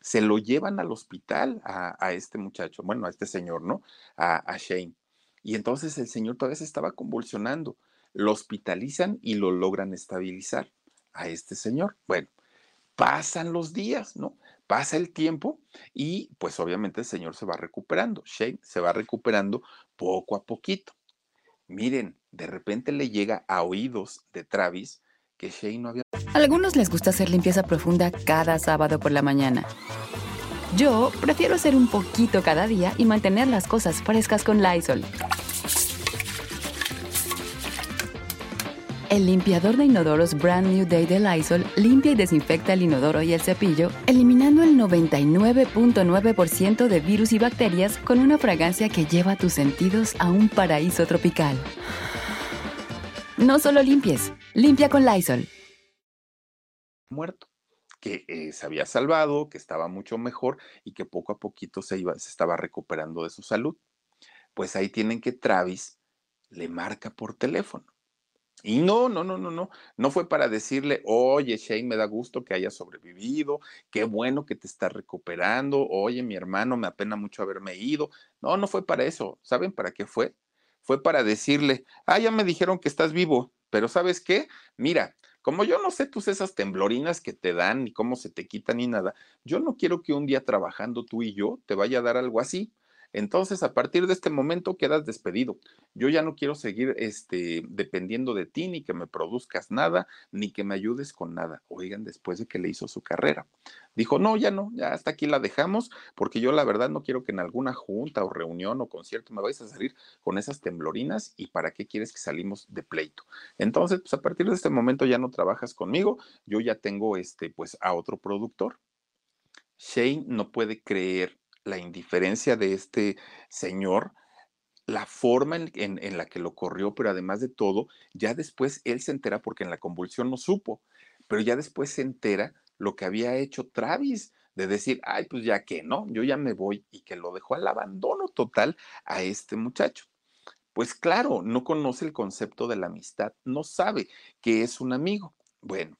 Se lo llevan al hospital a, este muchacho, bueno, a este señor, ¿no? A, a Shane. Y entonces el señor todavía se estaba convulsionando lo hospitalizan y lo logran estabilizar a este señor. Bueno, pasan los días, ¿no? Pasa el tiempo y pues obviamente el señor se va recuperando, Shane se va recuperando poco a poquito. Miren, de repente le llega a oídos de Travis que Shane no había... A algunos les gusta hacer limpieza profunda cada sábado por la mañana. Yo prefiero hacer un poquito cada día y mantener las cosas frescas con Lysol. El limpiador de inodoros Brand New Day de Lysol limpia y desinfecta el inodoro y el cepillo, eliminando el 99.9% de virus y bacterias con una fragancia que lleva tus sentidos a un paraíso tropical. No solo limpies, limpia con Lysol. Muerto que eh, se había salvado, que estaba mucho mejor y que poco a poquito se, iba, se estaba recuperando de su salud. Pues ahí tienen que Travis le marca por teléfono y no, no, no, no, no. No fue para decirle, oye, Shane, me da gusto que hayas sobrevivido, qué bueno que te estás recuperando, oye, mi hermano, me apena mucho haberme ido. No, no fue para eso. ¿Saben para qué fue? Fue para decirle, ah, ya me dijeron que estás vivo, pero ¿sabes qué? Mira, como yo no sé tus esas temblorinas que te dan, ni cómo se te quitan, ni nada, yo no quiero que un día trabajando tú y yo te vaya a dar algo así. Entonces, a partir de este momento quedas despedido. Yo ya no quiero seguir este, dependiendo de ti, ni que me produzcas nada, ni que me ayudes con nada. Oigan, después de que le hizo su carrera. Dijo, no, ya no, ya hasta aquí la dejamos, porque yo la verdad no quiero que en alguna junta o reunión o concierto me vayas a salir con esas temblorinas y para qué quieres que salimos de pleito. Entonces, pues a partir de este momento ya no trabajas conmigo, yo ya tengo este, pues a otro productor. Shane no puede creer la indiferencia de este señor, la forma en, la que lo corrió, pero además de todo, ya después él se entera porque en la convulsión no supo, pero ya después se entera lo que había hecho Travis, de decir, ay, pues ya que no, yo ya me voy y que lo dejó al abandono total a este muchacho. Pues claro, no conoce el concepto de la amistad, no sabe que es un amigo. Bueno,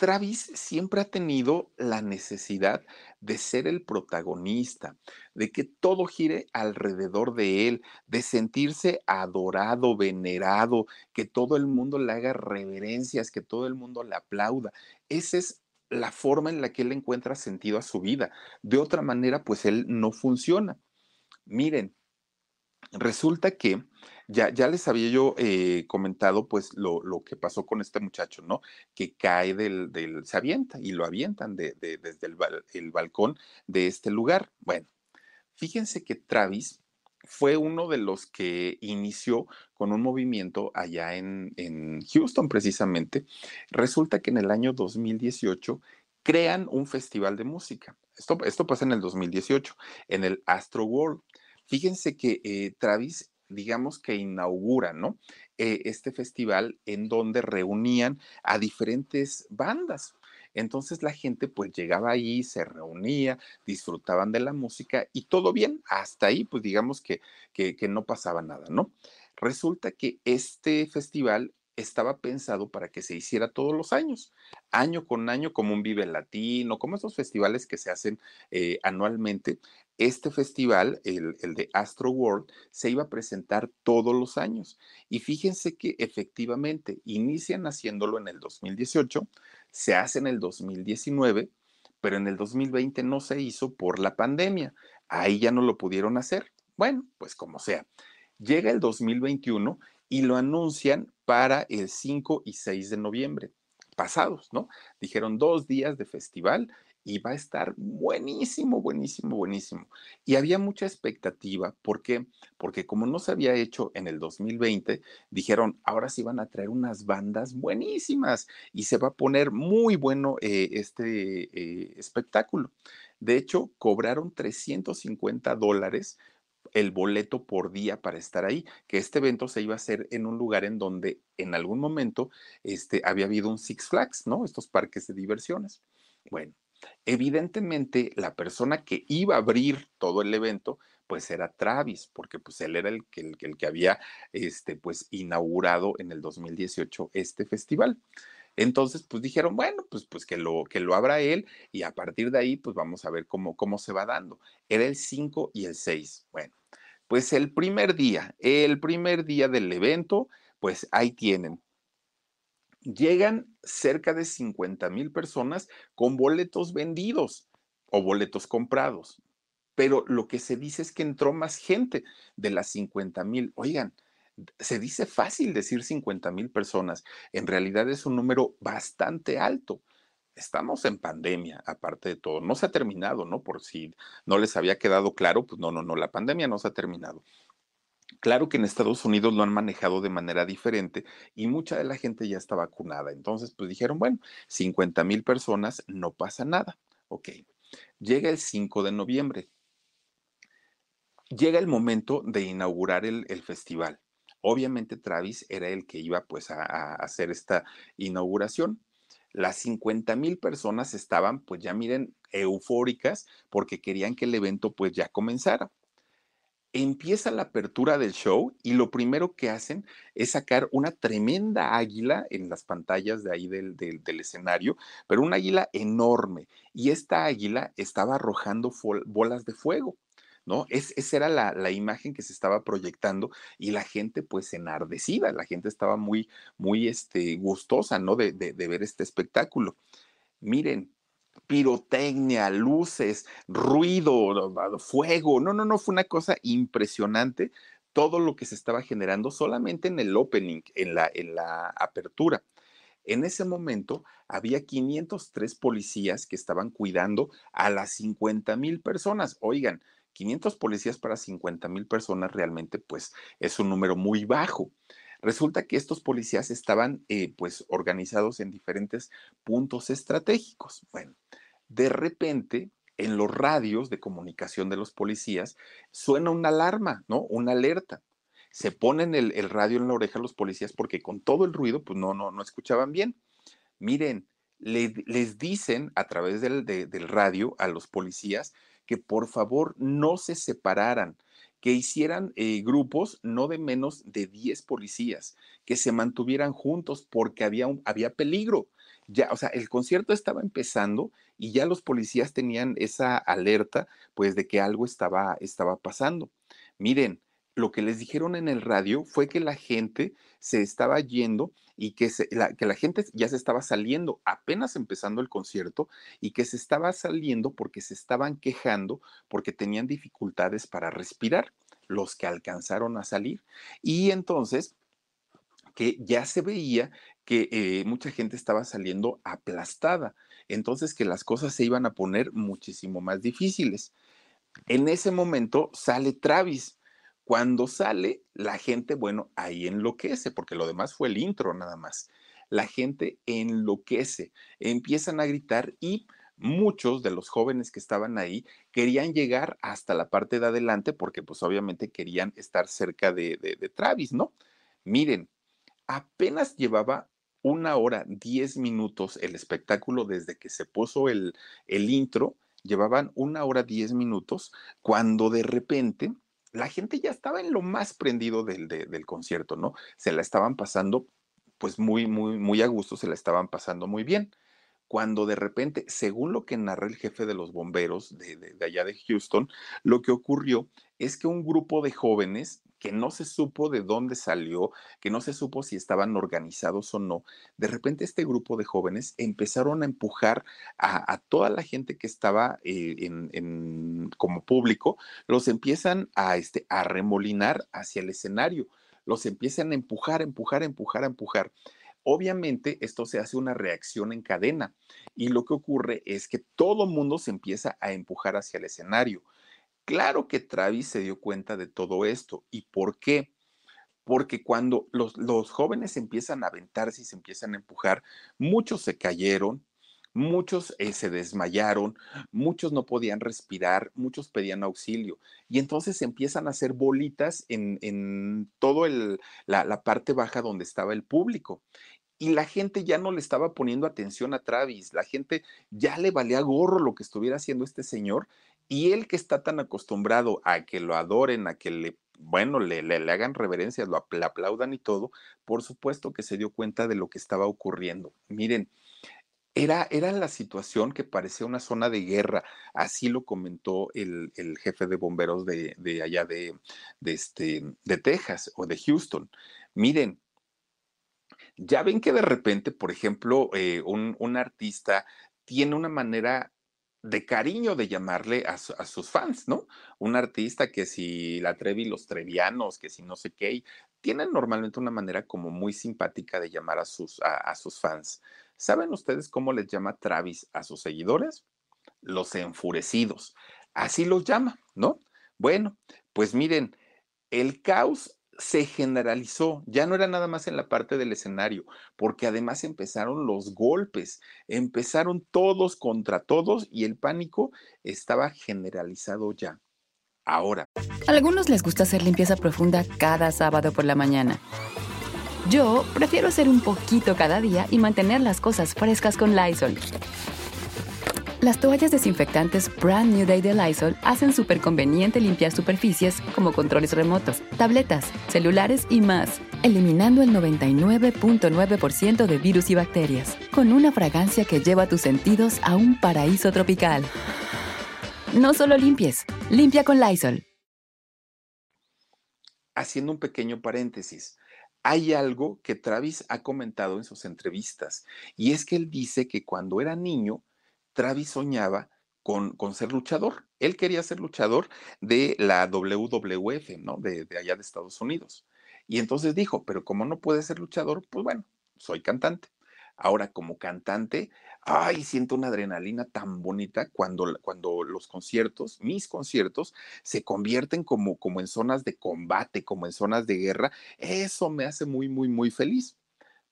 Travis siempre ha tenido la necesidad de ser el protagonista, de que todo gire alrededor de él, de sentirse adorado, venerado, que todo el mundo le haga reverencias, que todo el mundo le aplauda. Esa es la forma en la que él encuentra sentido a su vida. De otra manera, pues él no funciona. Miren, resulta que ya, ya les había yo eh, comentado pues lo, lo, que pasó con este muchacho, ¿no? Que cae del, del se avienta y lo avientan de, de, desde el, el, balcón de este lugar. Bueno, fíjense que Travis fue uno de los que inició con un movimiento allá en, en Houston precisamente. Resulta que en el año 2018 crean un festival de música. Esto, esto pasa en el 2018, en el Astro World. Fíjense que eh, Travis, digamos que inaugura, ¿no? Eh, este festival en donde reunían a diferentes bandas. Entonces la gente pues llegaba ahí, se reunía, disfrutaban de la música y todo bien, hasta ahí pues digamos que, que, no pasaba nada, ¿no? Resulta que este festival estaba pensado para que se hiciera todos los años, año con año, como un Vive Latino, como esos festivales que se hacen eh, anualmente. Este festival, el, de Astro World, se iba a presentar todos los años. Y fíjense que efectivamente inician haciéndolo en el 2018, se hace en el 2019, pero en el 2020 no se hizo por la pandemia. Ahí ya no lo pudieron hacer. Bueno, pues como sea. Llega el 2021 y lo anuncian para el 5 y 6 de noviembre pasados, ¿no? Dijeron dos días de festival y va a estar buenísimo, buenísimo, buenísimo. Y había mucha expectativa, ¿por qué? Porque como no se había hecho en el 2020, dijeron, ahora sí van a traer unas bandas buenísimas y se va a poner muy bueno eh, este eh, espectáculo. De hecho, cobraron 350 dólares el boleto por día para estar ahí, que este evento se iba a hacer en un lugar en donde en algún momento este, había habido un Six Flags, ¿no? Estos parques de diversiones. Bueno, evidentemente la persona que iba a abrir todo el evento, pues era Travis, porque pues él era el que, el, el que había, este, pues inaugurado en el 2018 este festival. Entonces, pues dijeron, bueno, pues, pues que, lo, que lo abra él y a partir de ahí, pues vamos a ver cómo, cómo se va dando. Era el 5 y el 6. Bueno, pues el primer día, el primer día del evento, pues ahí tienen. Llegan cerca de 50 mil personas con boletos vendidos o boletos comprados. Pero lo que se dice es que entró más gente de las 50 mil. Oigan, se dice fácil decir 50 mil personas, en realidad es un número bastante alto. Estamos en pandemia, aparte de todo. No se ha terminado, ¿no? Por si no les había quedado claro, pues no, no, no, la pandemia no se ha terminado. Claro que en Estados Unidos lo han manejado de manera diferente y mucha de la gente ya está vacunada. Entonces, pues dijeron, bueno, 50 mil personas, no pasa nada. Ok, llega el 5 de noviembre. Llega el momento de inaugurar el, festival. Obviamente Travis era el que iba pues a, a hacer esta inauguración. Las 50 mil personas estaban pues ya miren eufóricas porque querían que el evento pues ya comenzara. Empieza la apertura del show y lo primero que hacen es sacar una tremenda águila en las pantallas de ahí del, del, escenario, pero una águila enorme. Y esta águila estaba arrojando bolas de fuego. ¿no? Es, esa era la, la, imagen que se estaba proyectando y la gente pues enardecida, la gente estaba muy, muy este, gustosa, ¿no? De, de ver este espectáculo. Miren, pirotecnia, luces, ruido, fuego. No, no, no, fue una cosa impresionante todo lo que se estaba generando solamente en el opening, en la, en la apertura. En ese momento había 503 policías que estaban cuidando a las 50 mil personas. Oigan, 500 policías para 50 mil personas realmente pues es un número muy bajo. Resulta que estos policías estaban eh, pues organizados en diferentes puntos estratégicos. Bueno, de repente en los radios de comunicación de los policías suena una alarma, ¿no? Una alerta. Se ponen el, radio en la oreja los policías porque con todo el ruido pues no, no, no escuchaban bien. Miren, les dicen a través del, del radio a los policías que por favor no se separaran, que hicieran eh, grupos no de menos de 10 policías, que se mantuvieran juntos porque había, un, había peligro. Ya, o sea, el concierto estaba empezando y ya los policías tenían esa alerta, pues, de que algo estaba, estaba pasando. Miren, lo que les dijeron en el radio fue que la gente se estaba yendo y que, la, que la gente ya se estaba saliendo, apenas empezando el concierto, y que se estaba saliendo porque se estaban quejando porque tenían dificultades para respirar, los que alcanzaron a salir. Y entonces que ya se veía que eh, mucha gente estaba saliendo aplastada, entonces que las cosas se iban a poner muchísimo más difíciles. En ese momento sale Travis cuando sale, la gente, bueno, ahí enloquece, porque lo demás fue el intro nada más. La gente enloquece, empiezan a gritar y muchos de los jóvenes que estaban ahí querían llegar hasta la parte de adelante porque pues obviamente querían estar cerca de, de, Travis, ¿no? Miren, apenas llevaba una hora, diez minutos el espectáculo desde que se puso el, el intro, llevaban una hora, diez minutos, cuando de repente la gente ya estaba en lo más prendido del, del concierto, ¿no? Se la estaban pasando pues muy, muy, muy a gusto, se la estaban pasando muy bien. Cuando de repente, según lo que narra el jefe de los bomberos de, de allá de Houston, lo que ocurrió es que un grupo de jóvenes que no se supo de dónde salió, que no se supo si estaban organizados o no, de repente este grupo de jóvenes empezaron a empujar a, toda la gente que estaba eh, en, como público, los empiezan a, este, a remolinar hacia el escenario, los empiezan a empujar, empujar, empujar, empujar. Obviamente esto se hace una reacción en cadena y lo que ocurre es que todo mundo se empieza a empujar hacia el escenario. Claro que Travis se dio cuenta de todo esto. ¿Y por qué? Porque cuando los, los jóvenes empiezan a aventarse y se empiezan a empujar, muchos se cayeron, muchos eh, se desmayaron, muchos no podían respirar, muchos pedían auxilio. Y entonces empiezan a hacer bolitas en, en toda la, la, parte baja donde estaba el público. Y la gente ya no le estaba poniendo atención a Travis, la gente ya le valía gorro lo que estuviera haciendo este señor y él que está tan acostumbrado a que lo adoren, a que le, bueno, le, le, hagan reverencias, lo aplaudan y todo, por supuesto que se dio cuenta de lo que estaba ocurriendo. Miren, era, era, la situación que parecía una zona de guerra, así lo comentó el, el jefe de bomberos de, de allá de, este, de Texas o de Houston. Miren, ya ven que de repente, por ejemplo, eh, un, un artista tiene una manera de cariño de llamarle a, sus fans, ¿no? Un artista que si la Trevi, los trevianos, que si no sé qué, tienen normalmente una manera como muy simpática de llamar a sus, a, sus fans. ¿Saben ustedes cómo les llama Travis a sus seguidores? Los enfurecidos. Así los llama, ¿no? Bueno, pues miren, el caos se generalizó, ya no era nada más en la parte del escenario, porque además empezaron los golpes, empezaron todos contra todos y el pánico estaba generalizado ya. Ahora. A algunos les gusta hacer limpieza profunda cada sábado por la mañana. Yo prefiero hacer un poquito cada día y mantener las cosas frescas con Lysol. Las toallas desinfectantes Brand New Day de Lysol hacen súper conveniente limpiar superficies como controles remotos, tabletas, celulares y más, eliminando el 99.9% de virus y bacterias, con una fragancia que lleva tus sentidos a un paraíso tropical. No solo limpies, limpia con Lysol. Haciendo un pequeño paréntesis, hay algo que Travis ha comentado en sus entrevistas, y es que él dice que cuando era niño, Travis soñaba con, con, ser luchador. Él quería ser luchador de la WWF, ¿no? De, de, allá de Estados Unidos. Y entonces dijo, pero como no puede ser luchador, pues bueno, soy cantante. Ahora, como cantante, ay, siento una adrenalina tan bonita cuando, cuando los conciertos, mis conciertos, se convierten como, como en zonas de combate, como en zonas de guerra. Eso me hace muy, muy, muy feliz.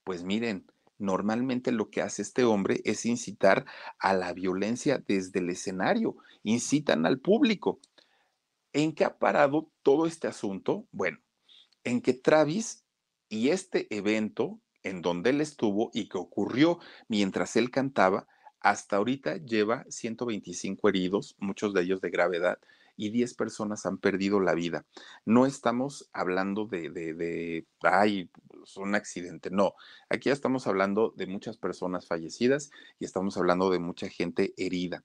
Pues miren, normalmente lo que hace este hombre es incitar a la violencia desde el escenario, incitan al público. ¿En qué ha parado todo este asunto? Bueno, en que Travis y este evento en donde él estuvo y que ocurrió mientras él cantaba, hasta ahorita lleva 125 heridos, muchos de ellos de gravedad, y 10 personas han perdido la vida. No estamos hablando de, de, de, ay, es un accidente, no. Aquí ya estamos hablando de muchas personas fallecidas y estamos hablando de mucha gente herida.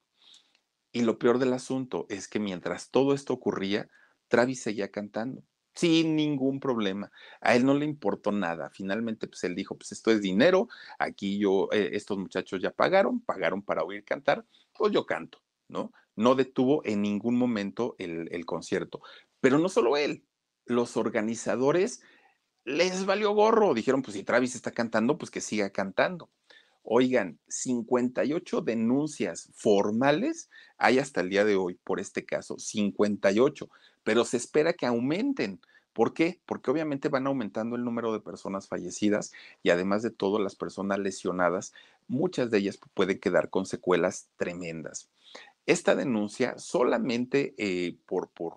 Y lo peor del asunto es que mientras todo esto ocurría, Travis seguía cantando sin ningún problema. A él no le importó nada. Finalmente, pues él dijo, pues esto es dinero, aquí yo, eh, estos muchachos ya pagaron, pagaron para oír cantar, pues yo canto, ¿no? No detuvo en ningún momento el, el concierto. Pero no solo él, los organizadores les valió gorro. Dijeron, pues si Travis está cantando, pues que siga cantando. Oigan, 58 denuncias formales hay hasta el día de hoy por este caso, 58, pero se espera que aumenten. ¿Por qué? Porque obviamente van aumentando el número de personas fallecidas y además de todo las personas lesionadas, muchas de ellas pueden quedar con secuelas tremendas. Esta denuncia solamente eh, por, por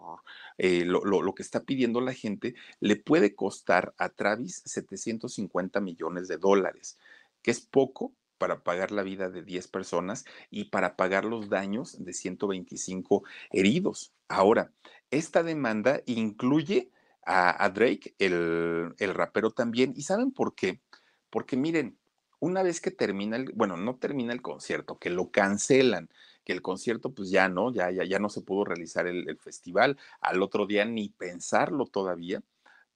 eh, lo, lo, que está pidiendo la gente le puede costar a Travis 750 millones de dólares que es poco para pagar la vida de 10 personas y para pagar los daños de 125 heridos. Ahora, esta demanda incluye a, a Drake, el, el rapero también, y ¿saben por qué? Porque miren, una vez que termina el, bueno, no termina el concierto, que lo cancelan, que el concierto pues ya no, ya, ya, ya no se pudo realizar el, festival, al otro día ni pensarlo todavía,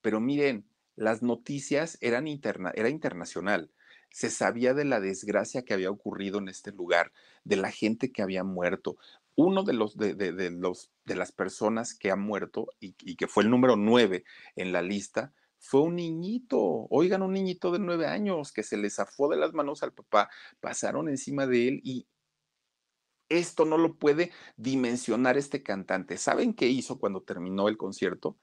pero miren, las noticias eran interna, era internacional. Se sabía de la desgracia que había ocurrido en este lugar, de la gente que había muerto. Uno de los de, de, de los de las personas que ha muerto y, y, que fue el número nueve en la lista fue un niñito, oigan, un niñito de nueve años que se le zafó de las manos al papá, pasaron encima de él y esto no lo puede dimensionar este cantante. ¿Saben qué hizo cuando terminó el concierto?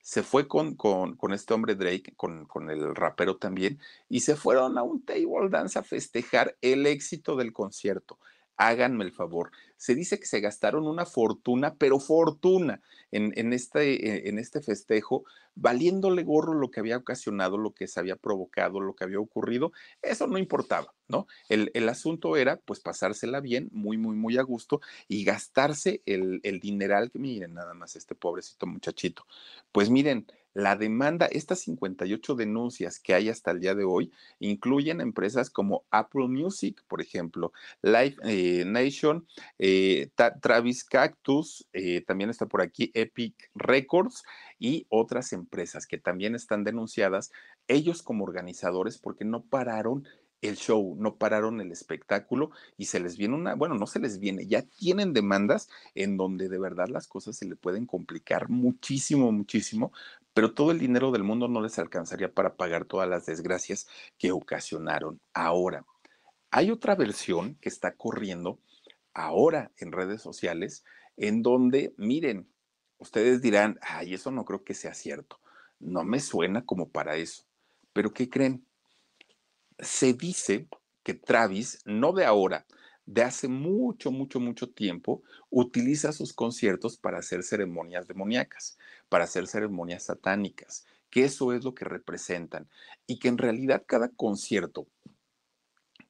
se fue con, con, este hombre Drake, con, con, el rapero también, y se fueron a un table dance a festejar el éxito del concierto háganme el favor. Se dice que se gastaron una fortuna, pero fortuna, este, en este festejo, valiéndole gorro lo que había ocasionado, lo que se había provocado, lo que había ocurrido. Eso no importaba, ¿no? El, asunto era, pues, pasársela bien, muy, muy, muy a gusto y gastarse el, dineral miren nada más este pobrecito muchachito. Pues miren, la demanda, estas 58 denuncias que hay hasta el día de hoy, incluyen empresas como Apple Music, por ejemplo, Live eh, Nation, eh, Travis Cactus, eh, también está por aquí Epic Records y otras empresas que también están denunciadas, ellos como organizadores, porque no pararon el show, no pararon el espectáculo y se les viene una, bueno, no se les viene, ya tienen demandas en donde de verdad las cosas se le pueden complicar muchísimo, muchísimo, pero todo el dinero del mundo no les alcanzaría para pagar todas las desgracias que ocasionaron. Ahora, hay otra versión que está corriendo ahora en redes sociales en donde, miren, ustedes dirán, ay, eso no creo que sea cierto, no me suena como para eso, pero ¿qué creen? se dice que Travis, no de ahora, de hace mucho, mucho, mucho tiempo, utiliza sus conciertos para hacer ceremonias demoníacas, para hacer ceremonias satánicas, que eso es lo que representan y que en realidad cada concierto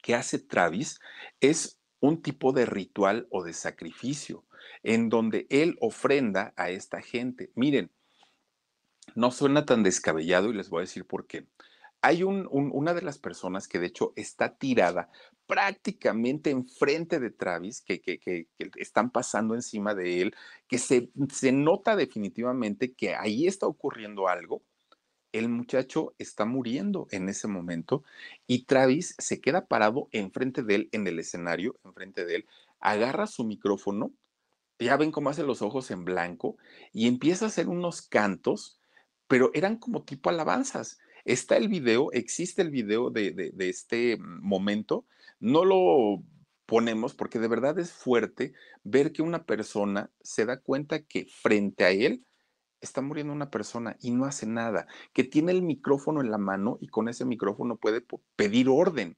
que hace Travis es un tipo de ritual o de sacrificio en donde él ofrenda a esta gente. Miren, no suena tan descabellado y les voy a decir por qué. Hay un, un, una de las personas que de hecho está tirada prácticamente enfrente de Travis, que, que, que, están pasando encima de él, que se, se nota definitivamente que ahí está ocurriendo algo. El muchacho está muriendo en ese momento y Travis se queda parado enfrente de él en el escenario, enfrente de él, agarra su micrófono, ya ven cómo hace los ojos en blanco y empieza a hacer unos cantos, pero eran como tipo alabanzas. Está el video, existe el video de, de, de este momento, no lo ponemos porque de verdad es fuerte ver que una persona se da cuenta que frente a él está muriendo una persona y no hace nada, que tiene el micrófono en la mano y con ese micrófono puede pedir orden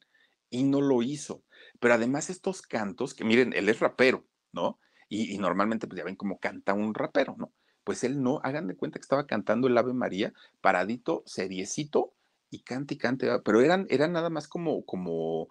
y no lo hizo. Pero además estos cantos, que miren, él es rapero, ¿no? Y, normalmente pues ya ven cómo canta un rapero, ¿no? Pues él no, hagan de cuenta que estaba cantando el Ave María, paradito, seriecito, y cante y cante, pero eran, eran nada más como, como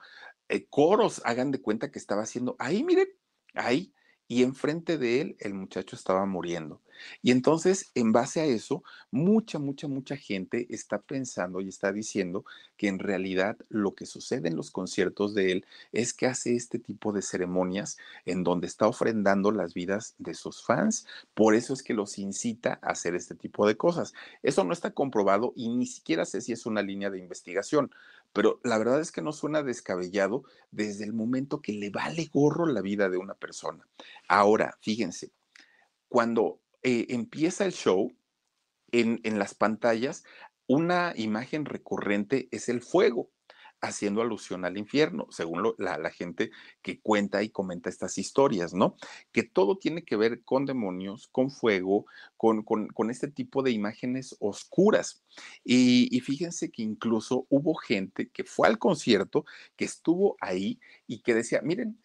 eh, coros, hagan de cuenta que estaba haciendo, ahí miren, ahí, y enfrente de él el muchacho estaba muriendo. Y entonces, en base a eso, mucha, mucha, mucha gente está pensando y está diciendo que en realidad lo que sucede en los conciertos de él es que hace este tipo de ceremonias en donde está ofrendando las vidas de sus fans. Por eso es que los incita a hacer este tipo de cosas. Eso no está comprobado y ni siquiera sé si es una línea de investigación pero la verdad es que no suena descabellado desde el momento que le vale gorro la vida de una persona. Ahora, fíjense, cuando eh, empieza el show, en, en las pantallas, una imagen recurrente es el fuego haciendo alusión al infierno, según la, gente que cuenta y comenta estas historias, ¿no? Que todo tiene que ver con demonios, con fuego, con, con, este tipo de imágenes oscuras. Y, fíjense que incluso hubo gente que fue al concierto, que estuvo ahí y que decía, miren,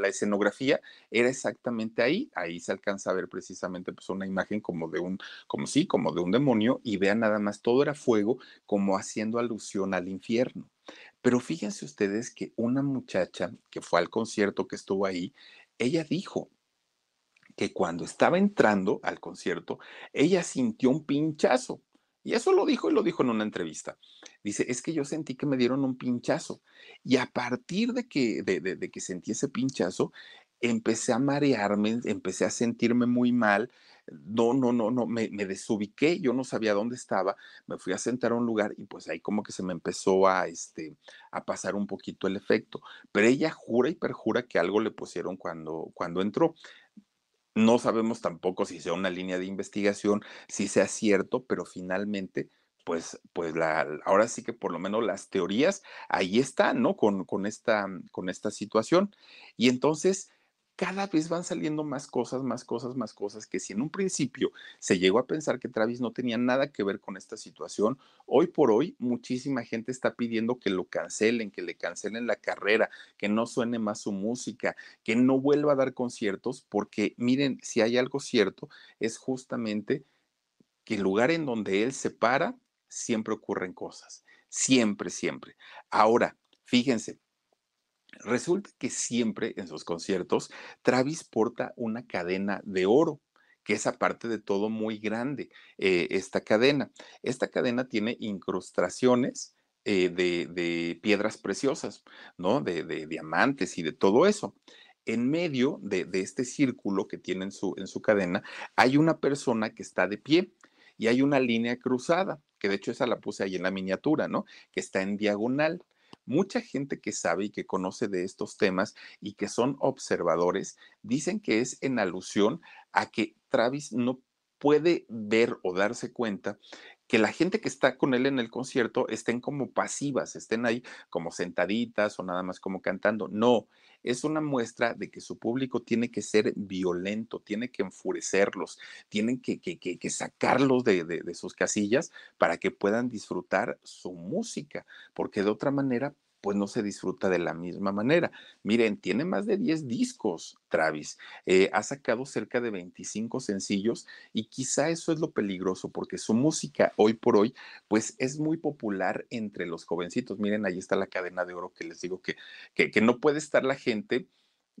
la escenografía era exactamente ahí, ahí se alcanza a ver precisamente pues una imagen como de un, como sí, como de un demonio y vean nada más, todo era fuego como haciendo alusión al infierno. Pero fíjense ustedes que una muchacha que fue al concierto, que estuvo ahí, ella dijo que cuando estaba entrando al concierto, ella sintió un pinchazo. Y eso lo dijo y lo dijo en una entrevista. Dice, es que yo sentí que me dieron un pinchazo. Y a partir de que, de, de que sentí ese pinchazo, empecé a marearme, empecé a sentirme muy mal, no, no, no, no, me, me, desubiqué, yo no sabía dónde estaba, me fui a sentar a un lugar y pues ahí como que se me empezó a, este, a pasar un poquito el efecto, pero ella jura y perjura que algo le pusieron cuando, cuando entró. No sabemos tampoco si sea una línea de investigación, si sea cierto, pero finalmente pues, pues la, ahora sí que por lo menos las teorías ahí están, ¿no? Con, con, esta, con esta situación. Y entonces, cada vez van saliendo más cosas, más cosas, más cosas, que si en un principio se llegó a pensar que Travis no tenía nada que ver con esta situación, hoy por hoy muchísima gente está pidiendo que lo cancelen, que le cancelen la carrera, que no suene más su música, que no vuelva a dar conciertos, porque miren, si hay algo cierto, es justamente que el lugar en donde él se para, siempre ocurren cosas, siempre, siempre. Ahora, fíjense, Resulta que siempre en sus conciertos Travis porta una cadena de oro que es aparte de todo muy grande eh, esta cadena. Esta cadena tiene incrustaciones eh, de, piedras preciosas, ¿no? De, diamantes y de todo eso. En medio de, este círculo que tiene en su, en su cadena hay una persona que está de pie y hay una línea cruzada, que de hecho esa la puse ahí en la miniatura, ¿no? Que está en diagonal mucha gente que sabe y que conoce de estos temas y que son observadores, dicen que es en alusión a que Travis no puede ver o darse cuenta que la gente que está con él en el concierto estén como pasivas, estén ahí como sentaditas o nada más como cantando. No, es una muestra de que su público tiene que ser violento, tiene que enfurecerlos, tienen que, que, sacarlos de, de sus casillas para que puedan disfrutar su música, porque de otra manera pues no se disfruta de la misma manera. Miren, tiene más de 10 discos, Travis. Eh, ha sacado cerca de 25 sencillos y quizá eso es lo peligroso porque su música hoy por hoy, pues es muy popular entre los jovencitos. Miren, ahí está la cadena de oro que les digo que, que, no puede estar la gente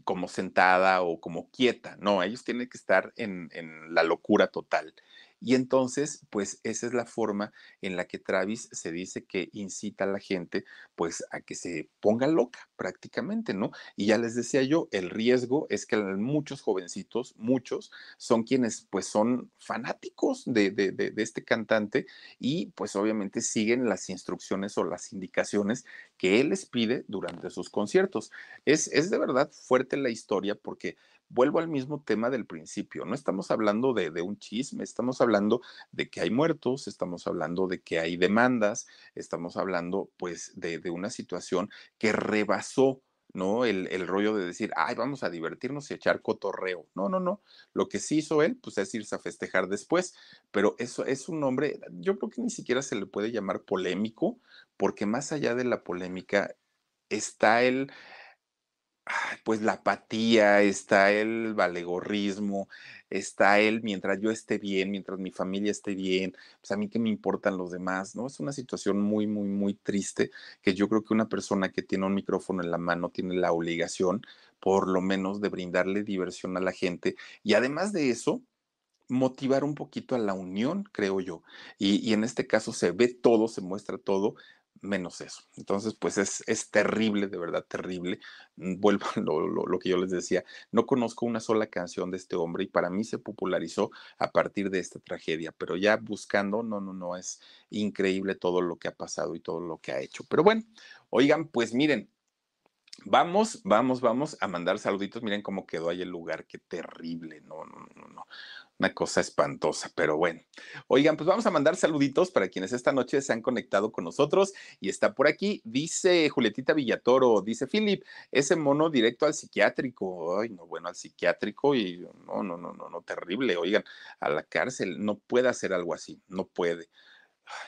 como sentada o como quieta, no, ellos tienen que estar en, en la locura total. Y entonces, pues esa es la forma en la que Travis se dice que incita a la gente, pues a que se ponga loca prácticamente, ¿no? Y ya les decía yo, el riesgo es que muchos jovencitos, muchos, son quienes pues son fanáticos de, de, de, este cantante y pues obviamente siguen las instrucciones o las indicaciones que él les pide durante sus conciertos. Es, es de verdad fuerte la historia porque vuelvo al mismo tema del principio. No estamos hablando de, un chisme, estamos hablando de que hay muertos, estamos hablando de que hay demandas, estamos hablando pues de, de una situación que rebasó ¿no? El, el, rollo de decir, ay, vamos a divertirnos y echar cotorreo. No, no, no. Lo que sí hizo él, pues es irse a festejar después. Pero eso es un nombre, yo creo que ni siquiera se le puede llamar polémico, porque más allá de la polémica está el, pues la apatía, está el valegorrismo, está el mientras yo esté bien, mientras mi familia esté bien, pues a mí qué me importan los demás, ¿no? Es una situación muy, muy, muy triste que yo creo que una persona que tiene un micrófono en la mano tiene la obligación, por lo menos, de brindarle diversión a la gente y además de eso, motivar un poquito a la unión, creo yo. Y, y, en este caso se ve todo, se muestra todo menos eso. Entonces, pues es, es terrible, de verdad terrible. Mm, vuelvo a *laughs* lo, lo, lo, que yo les decía, no conozco una sola canción de este hombre y para mí se popularizó a partir de esta tragedia, pero ya buscando, no, no, no, es increíble todo lo que ha pasado y todo lo que ha hecho. Pero bueno, oigan, pues miren, Vamos, vamos, vamos a mandar saluditos. Miren cómo quedó ahí el lugar, qué terrible. No, no, no, no. Una cosa espantosa, pero bueno. Oigan, pues vamos a mandar saluditos para quienes esta noche se han conectado con nosotros y está por aquí. Dice Julietita Villatoro, dice Philip, ese mono directo al psiquiátrico. Ay, no, bueno, al psiquiátrico y no, no, no, no, no, terrible. Oigan, a la cárcel. No puede hacer algo así, no puede.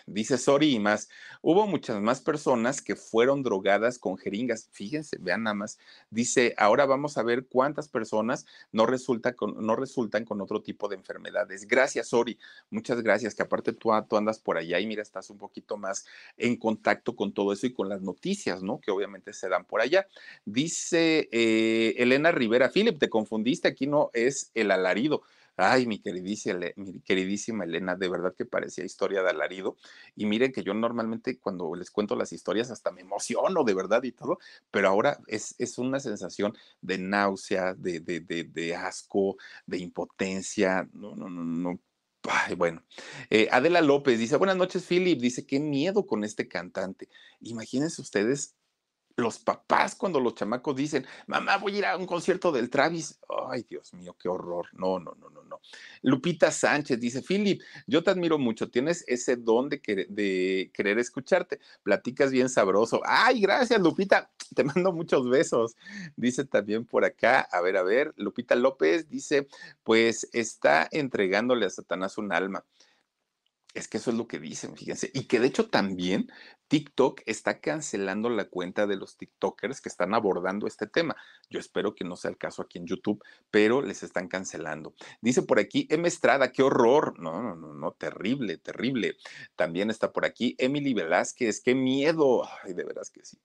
Dice Sori y más, hubo muchas más personas que fueron drogadas con jeringas. Fíjense, vean nada más. Dice, ahora vamos a ver cuántas personas no, resulta con, no resultan con otro tipo de enfermedades. Gracias, Sori. Muchas gracias, que aparte tú, tú, andas por allá y mira, estás un poquito más en contacto con todo eso y con las noticias, ¿no? Que obviamente se dan por allá. Dice eh, Elena Rivera, Philip, te confundiste, aquí no es el alarido. Ay, mi queridísima, mi queridísima Elena, de verdad que parecía historia de alarido. Y miren que yo normalmente cuando les cuento las historias hasta me emociono de verdad y todo, pero ahora es, es una sensación de náusea, de, de, de, asco, de impotencia. No, no, no, no. Ay, bueno, eh, Adela López dice, buenas noches, Philip. Dice, qué miedo con este cantante. Imagínense ustedes los papás cuando los chamacos dicen, mamá, voy a ir a un concierto del Travis. Ay, Dios mío, qué horror. No, no, no, no, no. Lupita Sánchez dice, Philip, yo te admiro mucho, tienes ese don de, de querer escucharte, platicas bien sabroso. Ay, gracias, Lupita, *tsk* te mando muchos besos. Dice también por acá, a ver, a ver, Lupita López dice, pues está entregándole a Satanás un alma. Es que eso es lo que dicen, fíjense. Y que de hecho también TikTok está cancelando la cuenta de los TikTokers que están abordando este tema. Yo espero que no sea el caso aquí en YouTube, pero les están cancelando. Dice por aquí, M. Estrada, qué horror. No, no, no, no, terrible, terrible. También está por aquí Emily Velázquez, qué miedo. Ay, de veras que sí.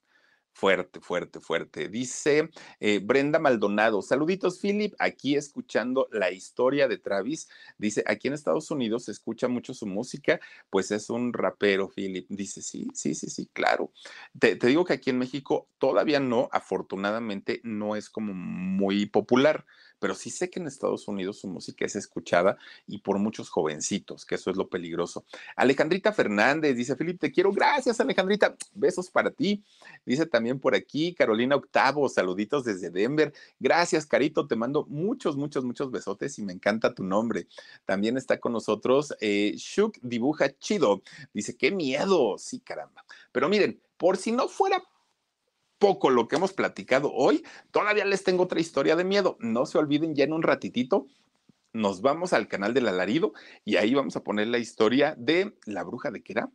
Fuerte, fuerte, fuerte. Dice eh, Brenda Maldonado, saluditos Philip, aquí escuchando la historia de Travis. Dice, aquí en Estados Unidos se escucha mucho su música, pues es un rapero, Philip. Dice, sí, sí, sí, sí, claro. Te, te digo que aquí en México todavía no, afortunadamente no es como muy popular, pero sí sé que en Estados Unidos su música es escuchada y por muchos jovencitos, que eso es lo peligroso. Alejandrita Fernández dice, Philip, te quiero. Gracias, Alejandrita. Besos para ti. Dice también por aquí Carolina Octavo, saluditos desde Denver. Gracias, Carito. Te mando muchos, muchos, muchos besotes y me encanta tu nombre. También está con nosotros eh, Shuk Dibuja Chido. Dice, qué miedo. Sí, caramba. Pero miren, por si no fuera poco lo que hemos platicado hoy, todavía les tengo otra historia de miedo. No se olviden ya en un ratitito. Nos vamos al canal del alarido y ahí vamos a poner la historia de la bruja de qué era.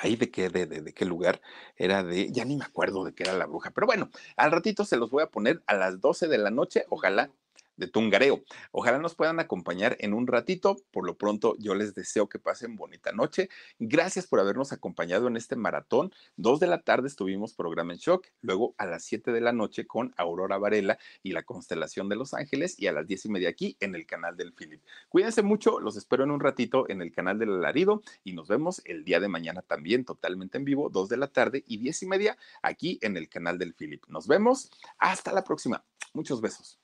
Ahí de qué, de, de, de, qué lugar era de, ya ni me acuerdo de qué era la bruja, pero bueno, al ratito se los voy a poner a las 12 de la noche, ojalá de tungareo. Ojalá nos puedan acompañar en un ratito. Por lo pronto, yo les deseo que pasen bonita noche. Gracias por habernos acompañado en este maratón. Dos de la tarde estuvimos programa en shock, luego a las siete de la noche con Aurora Varela y la constelación de Los Ángeles y a las diez y media aquí en el canal del Philip. Cuídense mucho, los espero en un ratito en el canal del Alarido y nos vemos el día de mañana también totalmente en vivo, dos de la tarde y diez y media aquí en el canal del Philip. Nos vemos. Hasta la próxima. Muchos besos.